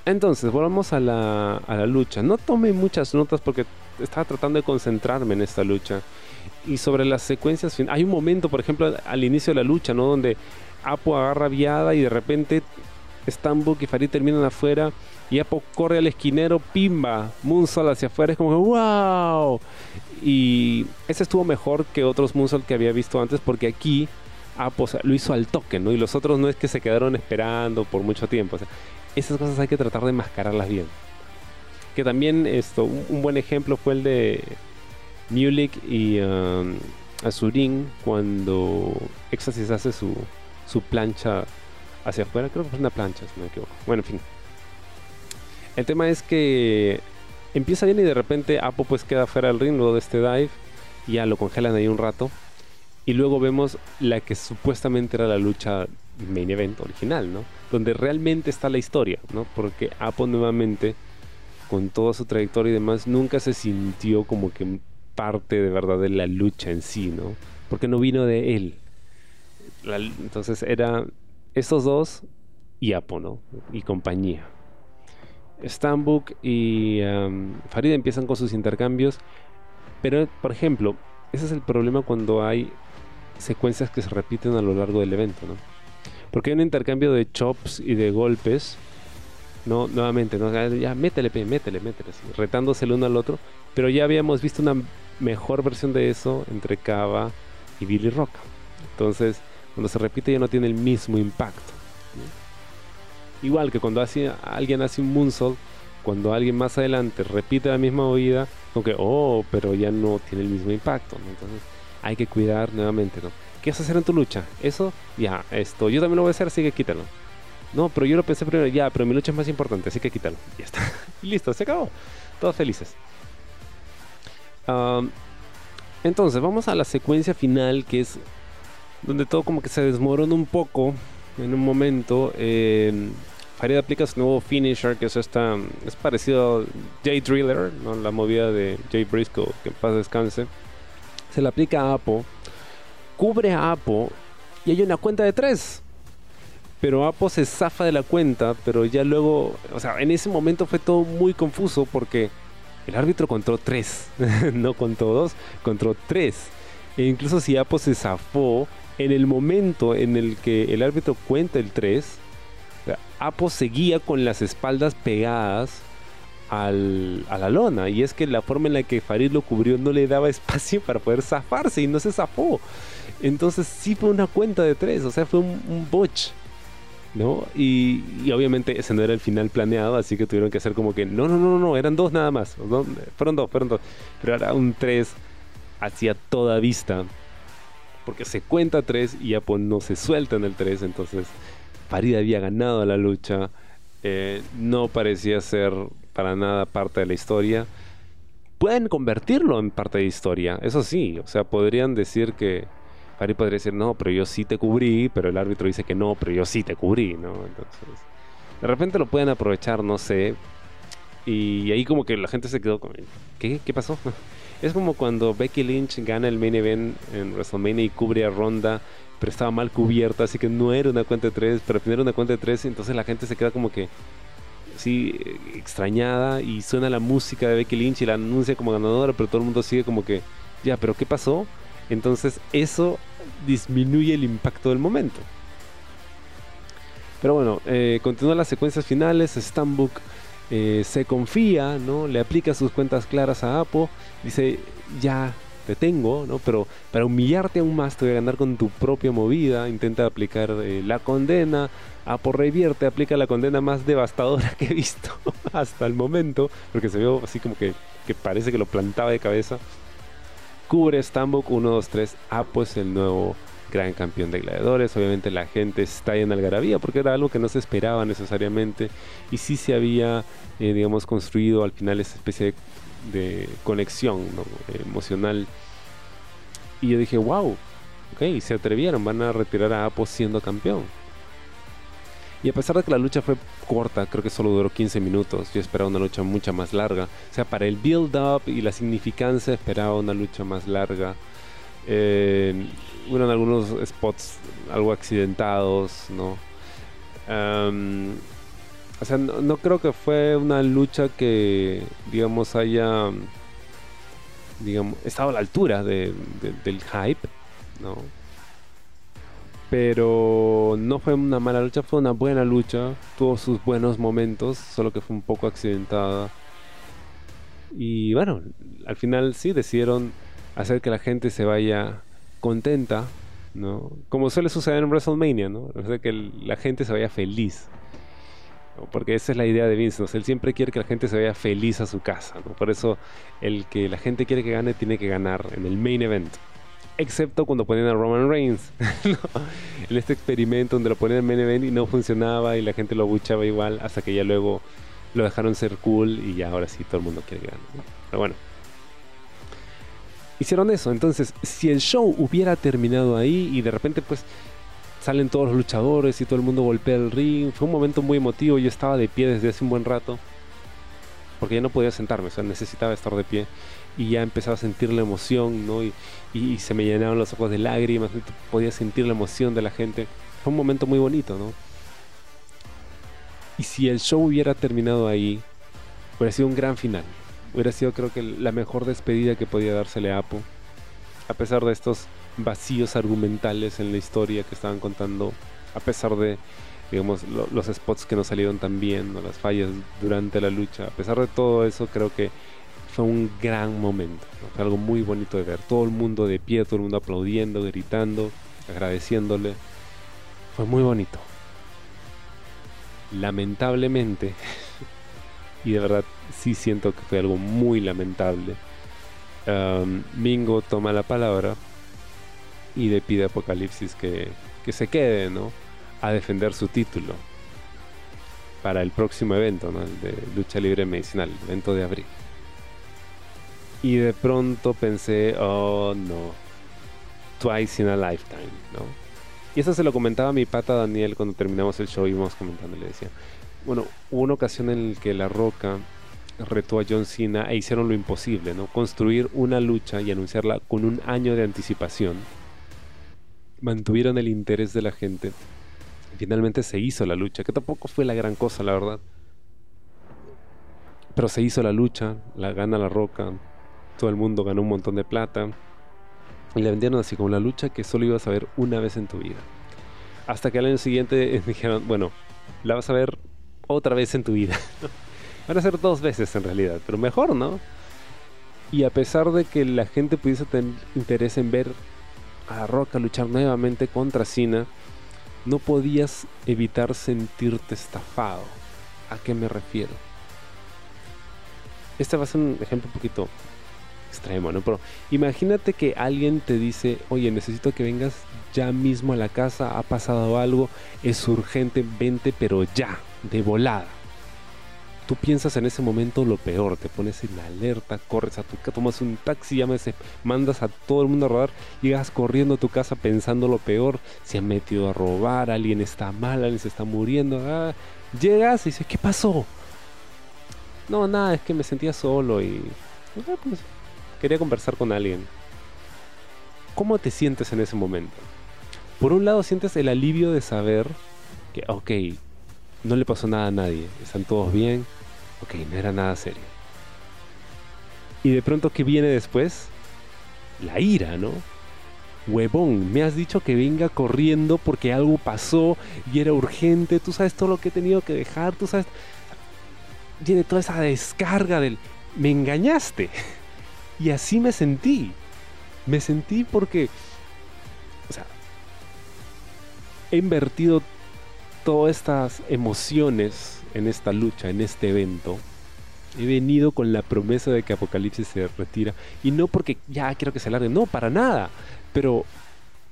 Entonces, volvamos a la, a la lucha. No tomé muchas notas porque estaba tratando de concentrarme en esta lucha. Y sobre las secuencias, hay un momento, por ejemplo, al inicio de la lucha, ¿no? Donde Apo agarra viada y de repente Stambuk y Farid terminan afuera y Apo corre al esquinero, pimba, Moonsault hacia afuera, es como wow. Y ese estuvo mejor que otros Moonsault que había visto antes porque aquí Apo lo hizo al toque, ¿no? Y los otros no es que se quedaron esperando por mucho tiempo. esas cosas hay que tratar de mascararlas bien. Que también esto, un, buen ejemplo fue el de Mulik y um, Azurin cuando Éxtasis hace su, su plancha hacia afuera. Creo que fue una plancha, si no me equivoco. Bueno, en fin. El tema es que empieza bien y de repente Apo pues queda fuera del ring luego de este dive y ya lo congelan ahí un rato. Y luego vemos la que supuestamente era la lucha main event original, ¿no? Donde realmente está la historia, ¿no? Porque Apo nuevamente, con toda su trayectoria y demás, nunca se sintió como que parte de verdad de la lucha en sí, ¿no? Porque no vino de él. entonces era estos dos y Apo, ¿no? Y compañía. Stambuk y um, Farid empiezan con sus intercambios, pero por ejemplo, ese es el problema cuando hay secuencias que se repiten a lo largo del evento, ¿no? Porque hay un intercambio de chops y de golpes, ¿no? Nuevamente, ¿no? Ya, métele, métele, métele, retándose el uno al otro, pero ya habíamos visto una mejor versión de eso entre Kava y Billy Rock. Entonces, cuando se repite ya no tiene el mismo impacto. Igual que cuando hace, alguien hace un moonsault, cuando alguien más adelante repite la misma oída, como que, oh, pero ya no tiene el mismo impacto. Entonces hay que cuidar nuevamente. ¿no? ¿Qué vas a hacer en tu lucha? Eso, ya, esto, yo también lo voy a hacer, así que quítalo. No, pero yo lo pensé primero, ya, pero mi lucha es más importante, así que quítalo. Ya está. listo, se acabó. Todos felices. entonces, vamos a la secuencia final que es donde todo como que se desmorona un poco en un momento. Eh, Farid aplica su nuevo finisher, que es esta, es parecido a Jay Driller, ¿no? la movida de Jay Briscoe, que en paz descanse. Se le aplica a Apo, cubre a Apo y hay una cuenta de tres. Pero Apo se zafa de la cuenta, pero ya luego, o sea, en ese momento fue todo muy confuso porque el árbitro contó tres, no contó dos, contó tres. E incluso si Apo se zafó, en el momento en el que el árbitro cuenta el 3, Apo seguía con las espaldas pegadas al, a la lona. Y es que la forma en la que Farid lo cubrió no le daba espacio para poder zafarse y no se zafó. Entonces sí fue una cuenta de 3, o sea, fue un, botch. ¿no? Y, obviamente ese no era el final planeado, así que tuvieron que hacer como que, no, no, no, no, eran dos nada más, fueron dos, fueron dos, pero era un tres hacia toda vista, porque se cuenta tres y Apo no se suelta en el tres, entonces Farid había ganado la lucha, eh, no parecía ser para nada parte de la historia. Pueden convertirlo en parte de historia, eso sí, o sea, podrían decir que Farid podría decir, no, pero yo sí te cubrí, pero el árbitro dice que no, pero yo sí te cubrí, ¿no? Entonces, de repente lo pueden aprovechar, no sé. Y ahí como que la gente se quedó con, ¿qué? ¿Qué pasó? Es como cuando Becky Lynch gana el main event en WrestleMania y cubre a Ronda, pero estaba mal cubierta, así que no era una cuenta de tres, pero al era una cuenta de tres, entonces la gente se queda como que, sí, extrañada y suena la música de Becky Lynch y la anuncia como ganadora, pero todo el mundo sigue como que, ya, pero ¿qué pasó? Entonces eso disminuye el impacto del momento. Pero bueno, eh, continúa las secuencias finales. Stambuk eh, se confía, ¿no? Le aplica sus cuentas claras a Apo. Dice, ya te tengo, ¿no? Pero para humillarte aún más te voy a ganar con tu propia movida. Intenta aplicar eh, la condena. Apo revierte, aplica la condena más devastadora que he visto hasta el momento. Porque se vio así como que, que parece que lo plantaba de cabeza. Cubre Stambuk 1, 2, 3. Apo es el nuevo gran campeón de gladiadores. Obviamente la gente está en algarabía porque era algo que no se esperaba necesariamente y sí se había, eh, digamos, construido al final esa especie de, conexión emocional. Y yo dije, wow, ok, se atrevieron, van a retirar a Apo siendo campeón. Y a pesar de que la lucha fue corta, creo que solo duró 15 minutos, yo esperaba una lucha mucha más larga. O sea, para el build-up y la significancia esperaba una lucha más larga. Eh, hubieron algunos spots algo accidentados, ¿no? o sea, no, creo que fue una lucha que, digamos, haya, digamos, estado a la altura del hype, ¿no? Pero no fue una mala lucha, fue una buena lucha, tuvo sus buenos momentos, solo que fue un poco accidentada. Y bueno, al final sí decidieron hacer que la gente se vaya contenta, ¿no? Como suele suceder en WrestleMania, ¿no? Sea, que la gente se vaya feliz. Porque esa es la idea de Vince, ¿no? Él siempre quiere que la gente se vaya feliz a su casa, ¿no? Por eso el que la gente quiere que gane tiene que ganar en el main event. Excepto cuando ponían a Roman Reigns. En este experimento donde lo ponían en main event y no funcionaba y la gente lo abuchaba igual hasta que ya luego lo dejaron ser cool y ya ahora sí todo el mundo quiere que gane. Pero bueno, hicieron eso. Entonces, si el show hubiera terminado ahí y de repente pues salen todos los luchadores y todo el mundo golpea el ring, fue un momento muy emotivo. Yo estaba de pie desde hace un buen rato porque ya no podía sentarme, o sea, necesitaba estar de pie y ya empezaba a sentir la emoción, ¿no? Y, y, se me llenaban los ojos de lágrimas, podía sentir la emoción de la gente. Fue un momento muy bonito, ¿no? Y si el show hubiera terminado ahí, hubiera sido un gran final. Hubiera sido creo que la mejor despedida que podía dársele a Apo. A pesar de estos vacíos argumentales en la historia que estaban contando. A pesar de, digamos, los spots que no salieron tan bien, o las fallas durante la lucha. A pesar de todo eso, creo que fue un gran momento. Fue algo muy bonito de ver. Todo el mundo de pie, todo el mundo aplaudiendo, gritando, agradeciéndole. Fue muy bonito. Lamentablemente, y de verdad sí siento que fue algo muy lamentable. Mingo toma la palabra y le pide a Apocalipsis que, que se quede, ¿no? A defender su título para el próximo evento, ¿no? El de lucha libre medicinal, el evento de abril. Y de pronto pensé, oh no, twice in a lifetime, ¿no? Y eso se lo comentaba a mi pata Daniel cuando terminamos el show íbamos comentando, le decía, bueno, hubo una ocasión en la que La Roca retó a John Cena e hicieron lo imposible, ¿no? Construir una lucha y anunciarla con un año de anticipación. Mantuvieron el interés de la gente. Finalmente se hizo la lucha, que tampoco fue la gran cosa, la verdad. Pero se hizo la lucha, la gana La Roca, todo el mundo ganó un montón de plata. Y la vendieron así como la lucha que solo ibas a ver una vez en tu vida. Hasta que al año siguiente dijeron, bueno, la vas a ver otra vez en tu vida. Van a ser dos veces en realidad, pero mejor, ¿no? Y a pesar de que la gente pudiese tener interés en ver a Roca luchar nuevamente contra Cena, no podías evitar sentirte estafado. ¿A qué me refiero? Este va a ser un ejemplo un poquito extremo, ¿no? Pero imagínate que alguien te dice, oye, necesito que vengas ya mismo a la casa, ha pasado algo, es urgente, vente, pero ya, de volada. Tú piensas en ese momento lo peor, te pones en alerta, corres a tu casa, tomas un taxi, llamas, mandas a todo el mundo a rodar, llegas corriendo a tu casa pensando lo peor, se han metido a robar, alguien está mal, alguien se está muriendo, ah, llegas y dices, ¿qué pasó? No, nada, es que me sentía solo y ah, pues, quería conversar con alguien. ¿Cómo te sientes en ese momento? Por un lado sientes el alivio de saber que, ok, no le pasó nada a nadie, están todos bien, ok, no era nada serio. Y de pronto, ¿qué viene después? La ira, ¿no? Huevón, me has dicho que venga corriendo porque algo pasó y era urgente, tú sabes todo lo que he tenido que dejar, tú sabes... Tiene toda esa descarga del... Me engañaste. Y así me sentí. Me sentí porque... O sea... He invertido todas estas emociones en esta lucha, en este evento, he venido con la promesa de que Apocalipsis se retira. Y no porque ya quiero que se largue, no, para nada. Pero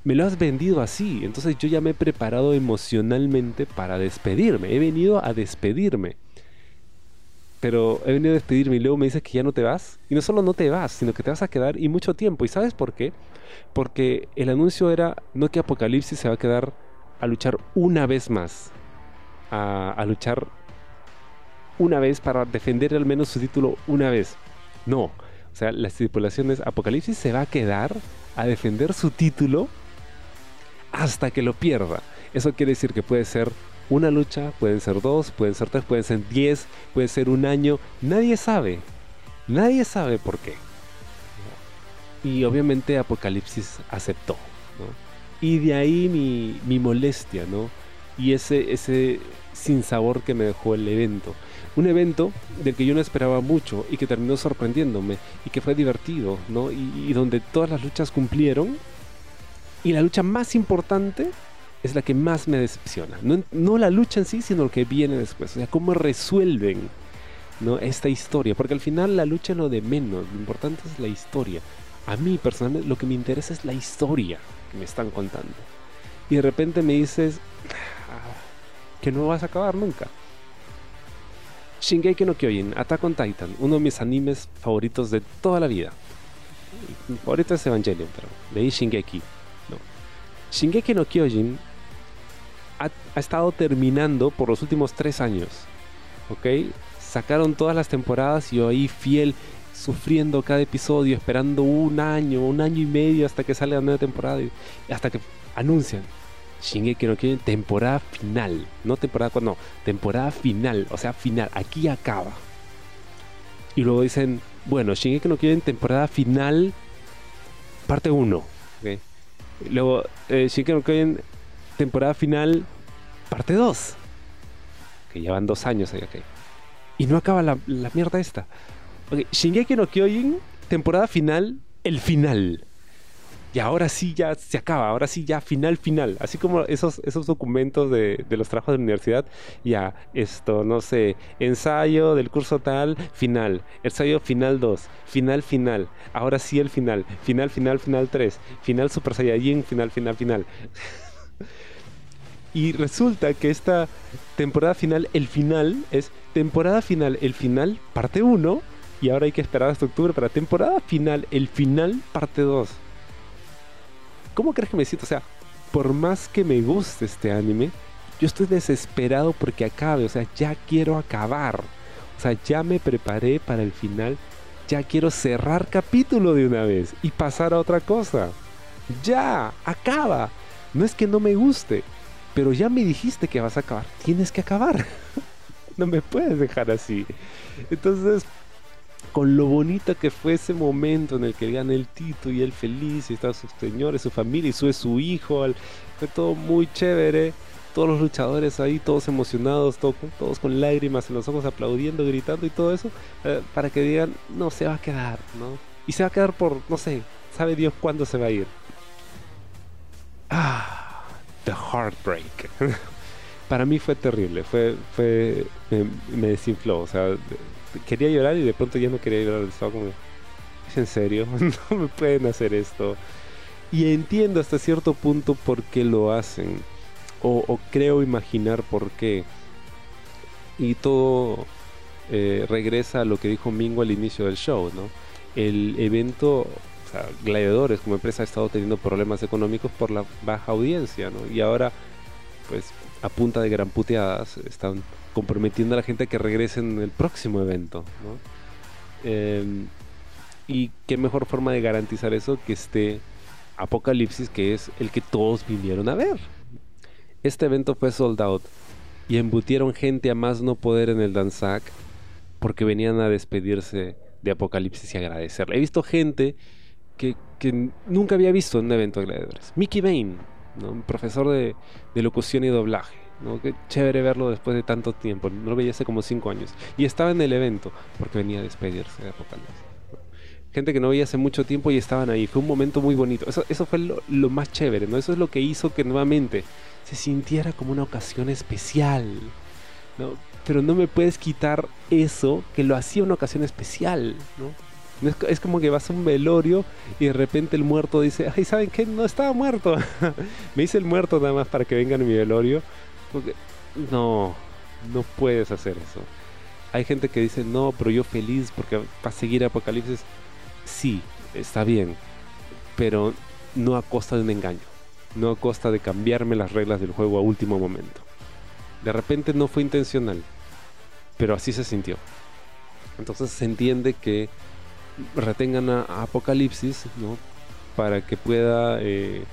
me lo has vendido así. Entonces yo ya me he preparado emocionalmente para despedirme. He venido a despedirme. Pero he venido a despedirme y luego me dices que ya no te vas. Y no solo no te vas, sino que te vas a quedar y mucho tiempo. ¿Y sabes por qué? Porque el anuncio era no que Apocalipsis se va a quedar a luchar una vez más. A, luchar una vez para defender al menos su título una vez. No. O sea, la estipulación es Apocalipsis se va a quedar a defender su título hasta que lo pierda. Eso quiere decir que puede ser una lucha, pueden ser dos, pueden ser tres, pueden ser diez, puede ser un año. Nadie sabe. Nadie sabe por qué. Y obviamente Apocalipsis aceptó. ¿no? Y de ahí mi, mi molestia, ¿no? Y ese, ese sinsabor que me dejó el evento. Un evento del que yo no esperaba mucho y que terminó sorprendiéndome y que fue divertido, ¿no? Y, donde todas las luchas cumplieron. Y la lucha más importante es la que más me decepciona. No, no la lucha en sí, sino lo que viene después. O sea, cómo resuelven ¿no? esta historia. Porque al final la lucha es lo de menos. Lo importante es la historia. A mí personalmente lo que me interesa es la historia me están contando. Y de repente me dices ah, que no vas a acabar nunca. Shingeki no Kyojin, Attack on Titan, uno de mis animes favoritos de toda la vida. Mi favorito es Evangelion, pero leí Shingeki. No. Shingeki no Kyojin ha, estado terminando por los últimos tres años. ¿Ok? Sacaron todas las temporadas y yo ahí fiel sufriendo cada episodio, esperando un año, un año y medio hasta que sale la nueva temporada hasta que anuncian Shingeki no Kyojin temporada final, no temporada no, temporada final, o sea, final, aquí acaba. Y luego dicen, bueno, Shingeki no Kyojin temporada final parte 1. Luego eh, Shingeki no Kyojin temporada final parte 2. Que llevan dos años ahí, ok. Y no acaba la, la mierda esta. Okay, Shingeki no Kyojin, temporada final, el final. Y ahora sí ya se acaba, ahora sí ya final, final. Así como esos, esos documentos de, de los trabajos de la universidad, ya esto, no sé, ensayo del curso tal, final. Ensayo final 2, final, final. Ahora sí el final, final, final, final 3, final Super Saiyajin, final, final, final. y resulta que esta temporada final, el final, es temporada final, el final, parte 1 y ahora hay que esperar hasta octubre para temporada final, el final parte 2. ¿Cómo crees que me siento? O sea, por más que me guste este anime, yo estoy desesperado porque acabe, o sea, ya quiero acabar. O sea, ya me preparé para el final, ya quiero cerrar capítulo de una vez y pasar a otra cosa. Ya, acaba. No es que no me guste, pero ya me dijiste que vas a acabar, tienes que acabar. no me puedes dejar así. Entonces, con lo bonito que fue ese momento en el que gana el Tito y él feliz y están sus señores, su familia y su, su hijo, fue todo muy chévere, todos los luchadores ahí, todos emocionados, todos con lágrimas en los ojos, aplaudiendo, gritando y todo eso, eh, para que digan, no, se va a quedar, ¿no? Y se va a quedar por, no sé, sabe Dios cuándo se va a ir. Ah, The Heartbreak. Para mí fue terrible, fue, fue me, desinfló, o sea, quería llorar y de pronto ya no quería llorar, estaba como, ¿es en serio? no me pueden hacer esto. Y entiendo hasta cierto punto por qué lo hacen, o, creo imaginar por qué. Y todo eh, regresa a lo que dijo Mingo al inicio del show, ¿no? El evento Gladiadores como empresa ha estado teniendo problemas económicos por la baja audiencia, ¿no? Y ahora, pues, a punta de gran puteadas, están comprometiendo a la gente a que regrese en el próximo evento, ¿no? Em, y qué mejor forma de garantizar eso que este Apocalipsis, que es el que todos vinieron a ver. Este evento fue sold out y embutieron gente a más no poder en el Danzac porque venían a despedirse de Apocalipsis y agradecerle. He visto gente que, nunca había visto en un evento de gladiadores. Mickey Bain, un profesor de, locución y doblaje. ¿No? Qué chévere verlo después de tanto tiempo. No lo veía hace como 5 años. Y estaba en el evento porque venía a despedirse de Apocalipsis. Gente que no veía hace mucho tiempo y estaban ahí. Fue un momento muy bonito. Eso, eso fue lo, más chévere. ¿no? Eso es lo que hizo que nuevamente se sintiera como una ocasión especial. ¿no? Pero no me puedes quitar eso que lo hacía una ocasión especial. ¿no? Es, como que vas a un velorio y de repente el muerto dice, ay, ¿saben qué? No estaba muerto. Me hice el muerto nada más para que vengan a mi velorio. Porque no, no puedes hacer eso. Hay gente que dice, no, pero yo feliz porque va a seguir Apocalipsis. Sí, está bien, pero no a costa de un engaño. No a costa de cambiarme las reglas del juego a último momento. De repente no fue intencional, pero así se sintió. Entonces se entiende que retengan a, Apocalipsis, ¿no? Para que pueda eh,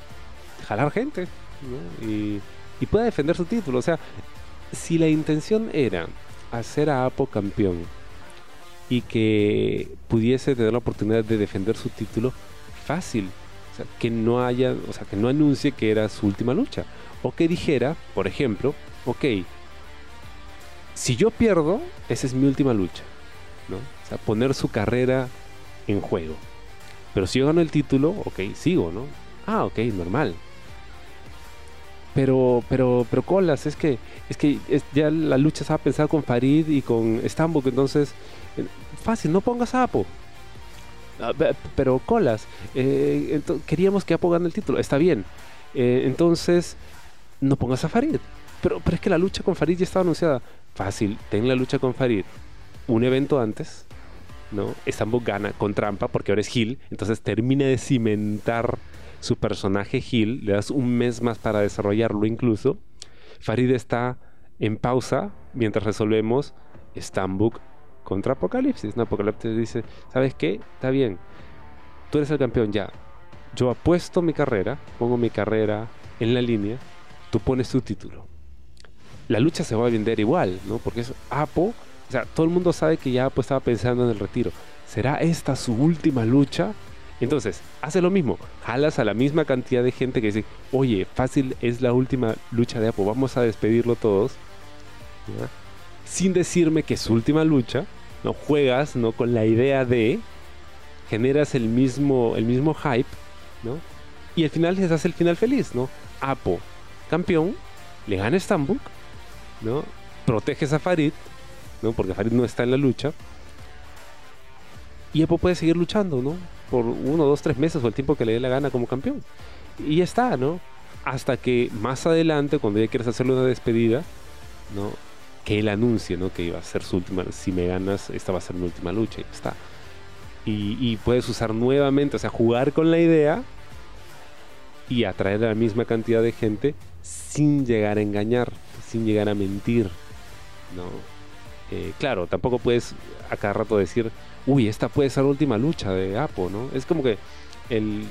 jalar gente, Y, pueda defender su título. O sea, si la intención era hacer a Apo campeón y que pudiese tener la oportunidad de defender su título, fácil. O sea, que no haya, o sea, que no anuncie que era su última lucha. O que dijera, por ejemplo, ok, si yo pierdo, esa es mi última lucha. ¿no? O sea, poner su carrera en juego. Pero si yo gano el título, ok, sigo, ¿no? Ah, ok, normal. Pero, pero, pero Colas, es que, es que ya la lucha estaba pensada con Farid y con Stambuk, entonces, eh, fácil, no pongas a Apo. Ah, pero Colas, eh, queríamos que Apo gane el título, está bien. Eh, entonces, no pongas a Farid. Pero, pero es que la lucha con Farid ya estaba anunciada. Fácil, ten la lucha con Farid un evento antes ¿no? gana con trampa porque ahora es Gil, entonces termina de cimentar su personaje Gil, le das un mes más para desarrollarlo incluso. Farid está en pausa mientras resolvemos Stambuk contra Apocalipsis. ¿no? Apocalipsis dice, ¿sabes qué? Está bien, tú eres el campeón ya. Yo apuesto mi carrera, pongo mi carrera en la línea, tú pones tu título. La lucha se va a vender igual, ¿no? Porque es Apo o sea, todo el mundo sabe que ya pues, estaba pensando en el retiro. ¿Será esta su última lucha? Entonces, hace lo mismo. Jalas a la misma cantidad de gente que dice, oye, fácil es la última lucha de Apo, vamos a despedirlo todos. Sin decirme que es su última lucha, no juegas ¿no? con la idea de, generas el mismo, el mismo hype, ¿no? Y al final les hace el final feliz, ¿no? Apo, campeón, le gana Stambuk, ¿no? Proteges a Farid, porque Farid no está en la lucha. Y Epo puede seguir luchando, ¿no? Por uno, dos, tres meses o el tiempo que le dé la gana como campeón. Y ya está, ¿no? Hasta que más adelante, cuando ya quieres hacerle una despedida, ¿no? Que él anuncie, ¿no? Que iba a ser su última, si me ganas, esta va a ser mi última lucha y ya está. Y, y puedes usar nuevamente, o sea, jugar con la idea y atraer a la misma cantidad de gente sin llegar a engañar, sin llegar a mentir, ¿no? Eh, claro, tampoco puedes a cada rato decir, uy, esta puede ser la última lucha de Apo, ¿no? Es como que el,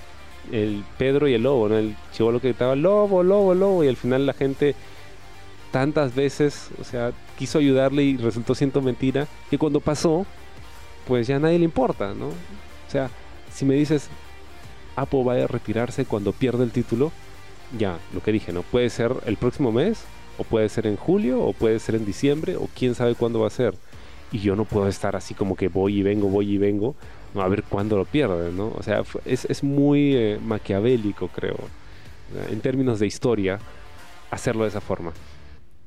Pedro y el lobo, ¿no? El chivolo que gritaba, lobo, lobo, lobo, y al final la gente tantas veces, o sea, quiso ayudarle y resultó siendo mentira, que cuando pasó, pues ya nadie le importa, ¿no? O sea, si me dices, Apo va a retirarse cuando pierde el título, ya, lo que dije, ¿no? Puede ser el próximo mes, o puede ser en julio, o puede ser en diciembre, o quién sabe cuándo va a ser. Y yo no puedo estar así como que voy y vengo, voy y vengo, a ver cuándo lo pierden, ¿no? O sea, es, es muy eh, maquiavélico, creo. En términos de historia, hacerlo de esa forma.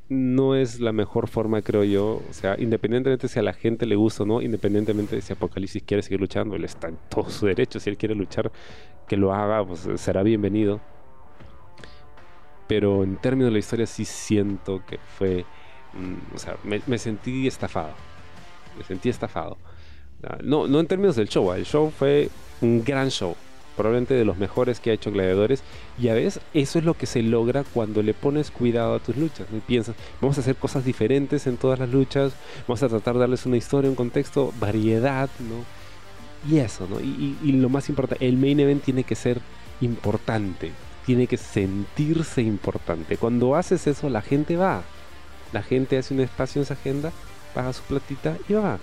No es la mejor forma, creo yo. O sea, independientemente si a la gente le gusta o no, independientemente de si Apocalipsis quiere seguir luchando, él está en todo su derecho. Si él quiere luchar, que lo haga, pues será bienvenido. Pero en términos de la historia, sí siento que fue. mm, o sea, me, me sentí estafado. Me sentí estafado. Ah, No, no en términos del show. ah, El show fue un gran show. Probablemente de los mejores que ha hecho Gladiadores. Y a veces eso es lo que se logra cuando le pones cuidado a tus luchas. Y piensas, vamos a hacer cosas diferentes en todas las luchas. Vamos a tratar de darles una historia, un contexto, variedad, ¿no? Y eso, ¿no? Y, y- y lo más importante, el main event tiene que ser importante. Tiene que sentirse importante. Cuando haces eso, la gente va. La gente hace un espacio en esa agenda, paga su platita y va.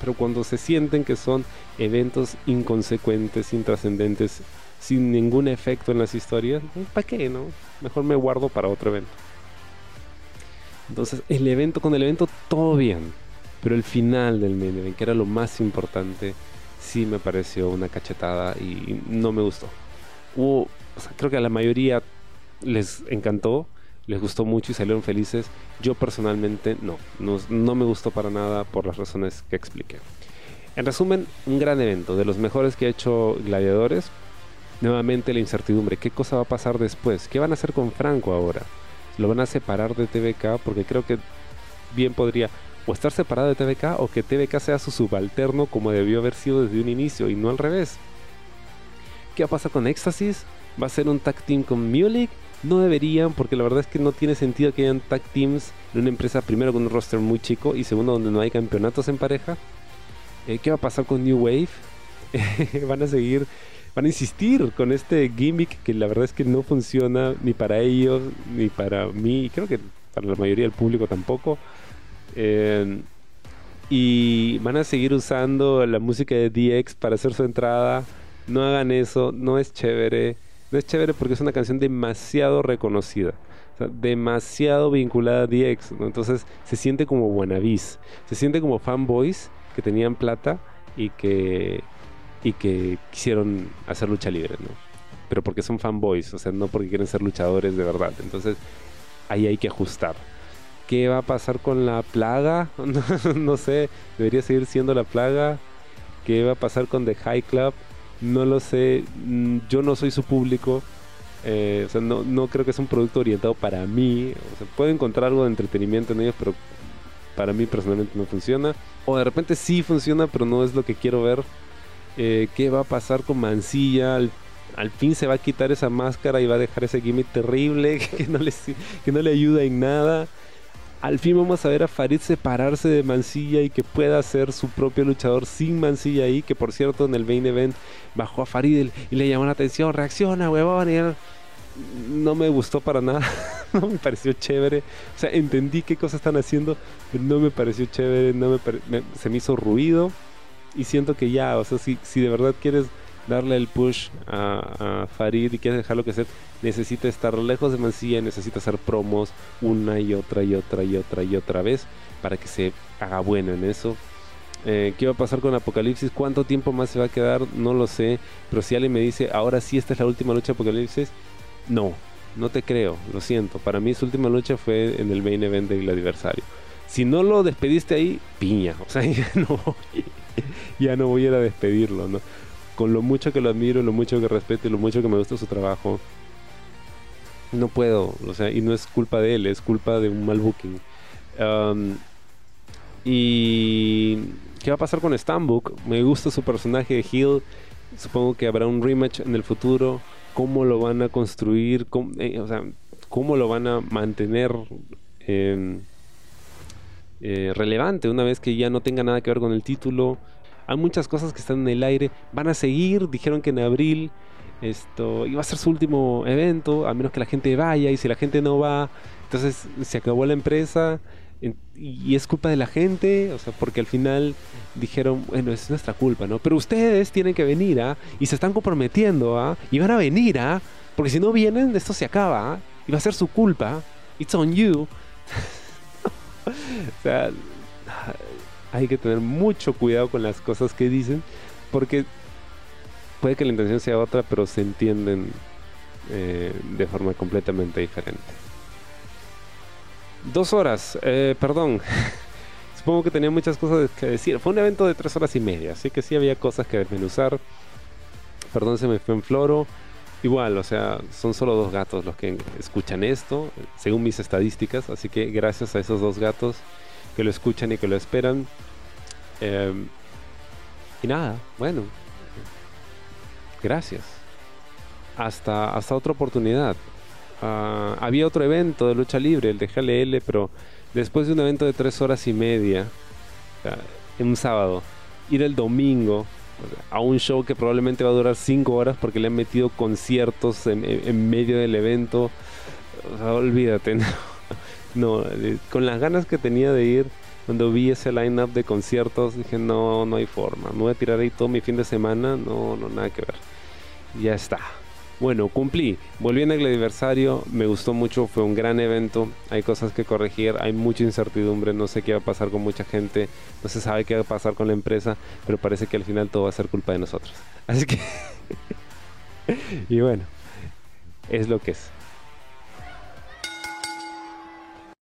Pero cuando se sienten que son eventos inconsecuentes, intrascendentes, sin ningún efecto en las historias, ¿para qué, no? Mejor me guardo para otro evento. Entonces, el evento, con el evento todo bien, pero el final del main event, que era lo más importante, sí me pareció una cachetada y no me gustó. Hubo, creo que a la mayoría les encantó, les gustó mucho y salieron felices. Yo personalmente no, no, no me gustó para nada por las razones que expliqué. En resumen, un gran evento, de los mejores que ha hecho Gladiadores. Nuevamente la incertidumbre, ¿qué cosa va a pasar después? ¿Qué van a hacer con Franco ahora? ¿Lo van a separar de TVK? Porque creo que bien podría o estar separado de TVK o que TVK sea su subalterno como debió haber sido desde un inicio y no al revés. ¿Qué va a pasar con Éxtasis? ¿Va a ser un tag team con Mulek? No deberían, porque la verdad es que no tiene sentido que hayan tag teams en una empresa, primero con un roster muy chico y segundo donde no hay campeonatos en pareja. Eh, ¿Qué va a pasar con New Wave? van a seguir, van a insistir con este gimmick que la verdad es que no funciona ni para ellos ni para mí, y creo que para la mayoría del público tampoco. Eh, y van a seguir usando la música de DX para hacer su entrada. No hagan eso, no es chévere. No es chévere porque es una canción demasiado reconocida. Demasiado vinculada a DX. ¿no? Entonces se siente como wannabes. Se siente como fanboys que tenían plata y que, y que quisieron hacer lucha libre. ¿no? Pero porque son fanboys, o sea, no porque quieren ser luchadores de verdad. Entonces ahí hay que ajustar. ¿Qué va a pasar con la plaga? no sé, debería seguir siendo la plaga. ¿Qué va a pasar con The High Club? No lo sé. Mm, Yo no soy su público. Eh, o sea, no, no creo que es un producto orientado para mí. O sea, puedo encontrar algo de entretenimiento en ellos, pero para mí personalmente no funciona. O de repente sí funciona, pero no es lo que quiero ver. Eh, ¿Qué va a pasar con Mancilla? Al, al fin se va a quitar esa máscara y va a dejar ese gimmick terrible que no le, que no le ayuda en nada. Al fin vamos a ver a Farid separarse de Mancilla y que pueda ser su propio luchador sin Mancilla ahí, que por cierto en el main event bajó a Farid y le llamó la atención, reacciona, huevón, y él no me gustó para nada, no me pareció chévere, o sea, entendí qué cosas están haciendo, pero no me pareció chévere, no me, me- se me hizo ruido. Y siento que ya, o sea, si, si de verdad quieres darle el push a, Farid y quieres dejarlo que sea, necesita estar lejos de Mancilla, necesita hacer promos una y otra y otra y otra y otra vez para que se haga bueno en eso. Eh, ¿Qué va a pasar con Apocalipsis? ¿Cuánto tiempo más se va a quedar? No lo sé. Pero si alguien me dice, ahora sí esta es la última lucha de Apocalipsis, no, no te creo, lo siento. Para mí su última lucha fue en el main event del aniversario. Si no lo despediste ahí, piña. O sea, ya no, voy- ya no voy a ir a despedirlo, ¿no? Con lo mucho que lo admiro, lo mucho que respeto y lo mucho que me gusta su trabajo, no puedo. O sea, y no es culpa de él, es culpa de un mal booking. Y ¿qué va a pasar con Stambuk? Me gusta su personaje de Hill. Supongo que habrá un rematch en el futuro. ¿Cómo lo van a construir? ¿Cómo, eh, o sea, ¿cómo lo van a mantener eh, eh, relevante una vez que ya no tenga nada que ver con el título? Hay muchas cosas que están en el aire. Van a seguir. Dijeron que en abril esto iba a ser su último evento, a menos que la gente vaya. Y si la gente no va, entonces se acabó la empresa y es culpa de la gente, o sea, porque al final dijeron, bueno, es nuestra culpa, ¿no? Pero ustedes tienen que venir, ¿ah? Y se están comprometiendo, ¿ah? Y van a venir, ¿ah? Porque si no vienen, esto se acaba, ¿ah? Y va a ser su culpa. It's on you. o sea, hay que tener mucho cuidado con las cosas que dicen, porque puede que la intención sea otra, pero se entienden eh, de forma completamente diferente. Dos horas, eh, perdón. Supongo que tenía muchas cosas que decir. Fue un evento de tres horas y media, así que sí había cosas que desmenuzar. Perdón, se me fue en floro. Igual, o sea, son solo dos gatos los que escuchan esto, según mis estadísticas. Así que gracias a esos dos gatos que lo escuchan y que lo esperan. Em, y nada, bueno. Gracias. Hasta, hasta otra oportunidad. Ah, había otro evento de lucha libre, el de GLL, pero después de un evento de tres horas y media, en un sábado, ir el domingo a un show que probablemente va a durar cinco horas porque le han metido conciertos en, medio del evento. olvídate. Eh, con las ganas que tenía de ir, cuando vi ese line-up de conciertos, dije, no, no hay forma. Me voy a tirar ahí todo mi fin de semana. No, no, nada que ver. Ya está. Bueno, cumplí. Volví en el aniversario, me gustó mucho, fue un gran evento. Hay cosas que corregir, hay mucha incertidumbre, no sé qué va a pasar con mucha gente, no se sabe qué va a pasar con la empresa, pero parece que al final todo va a ser culpa de nosotros. Así que... y bueno, es lo que es.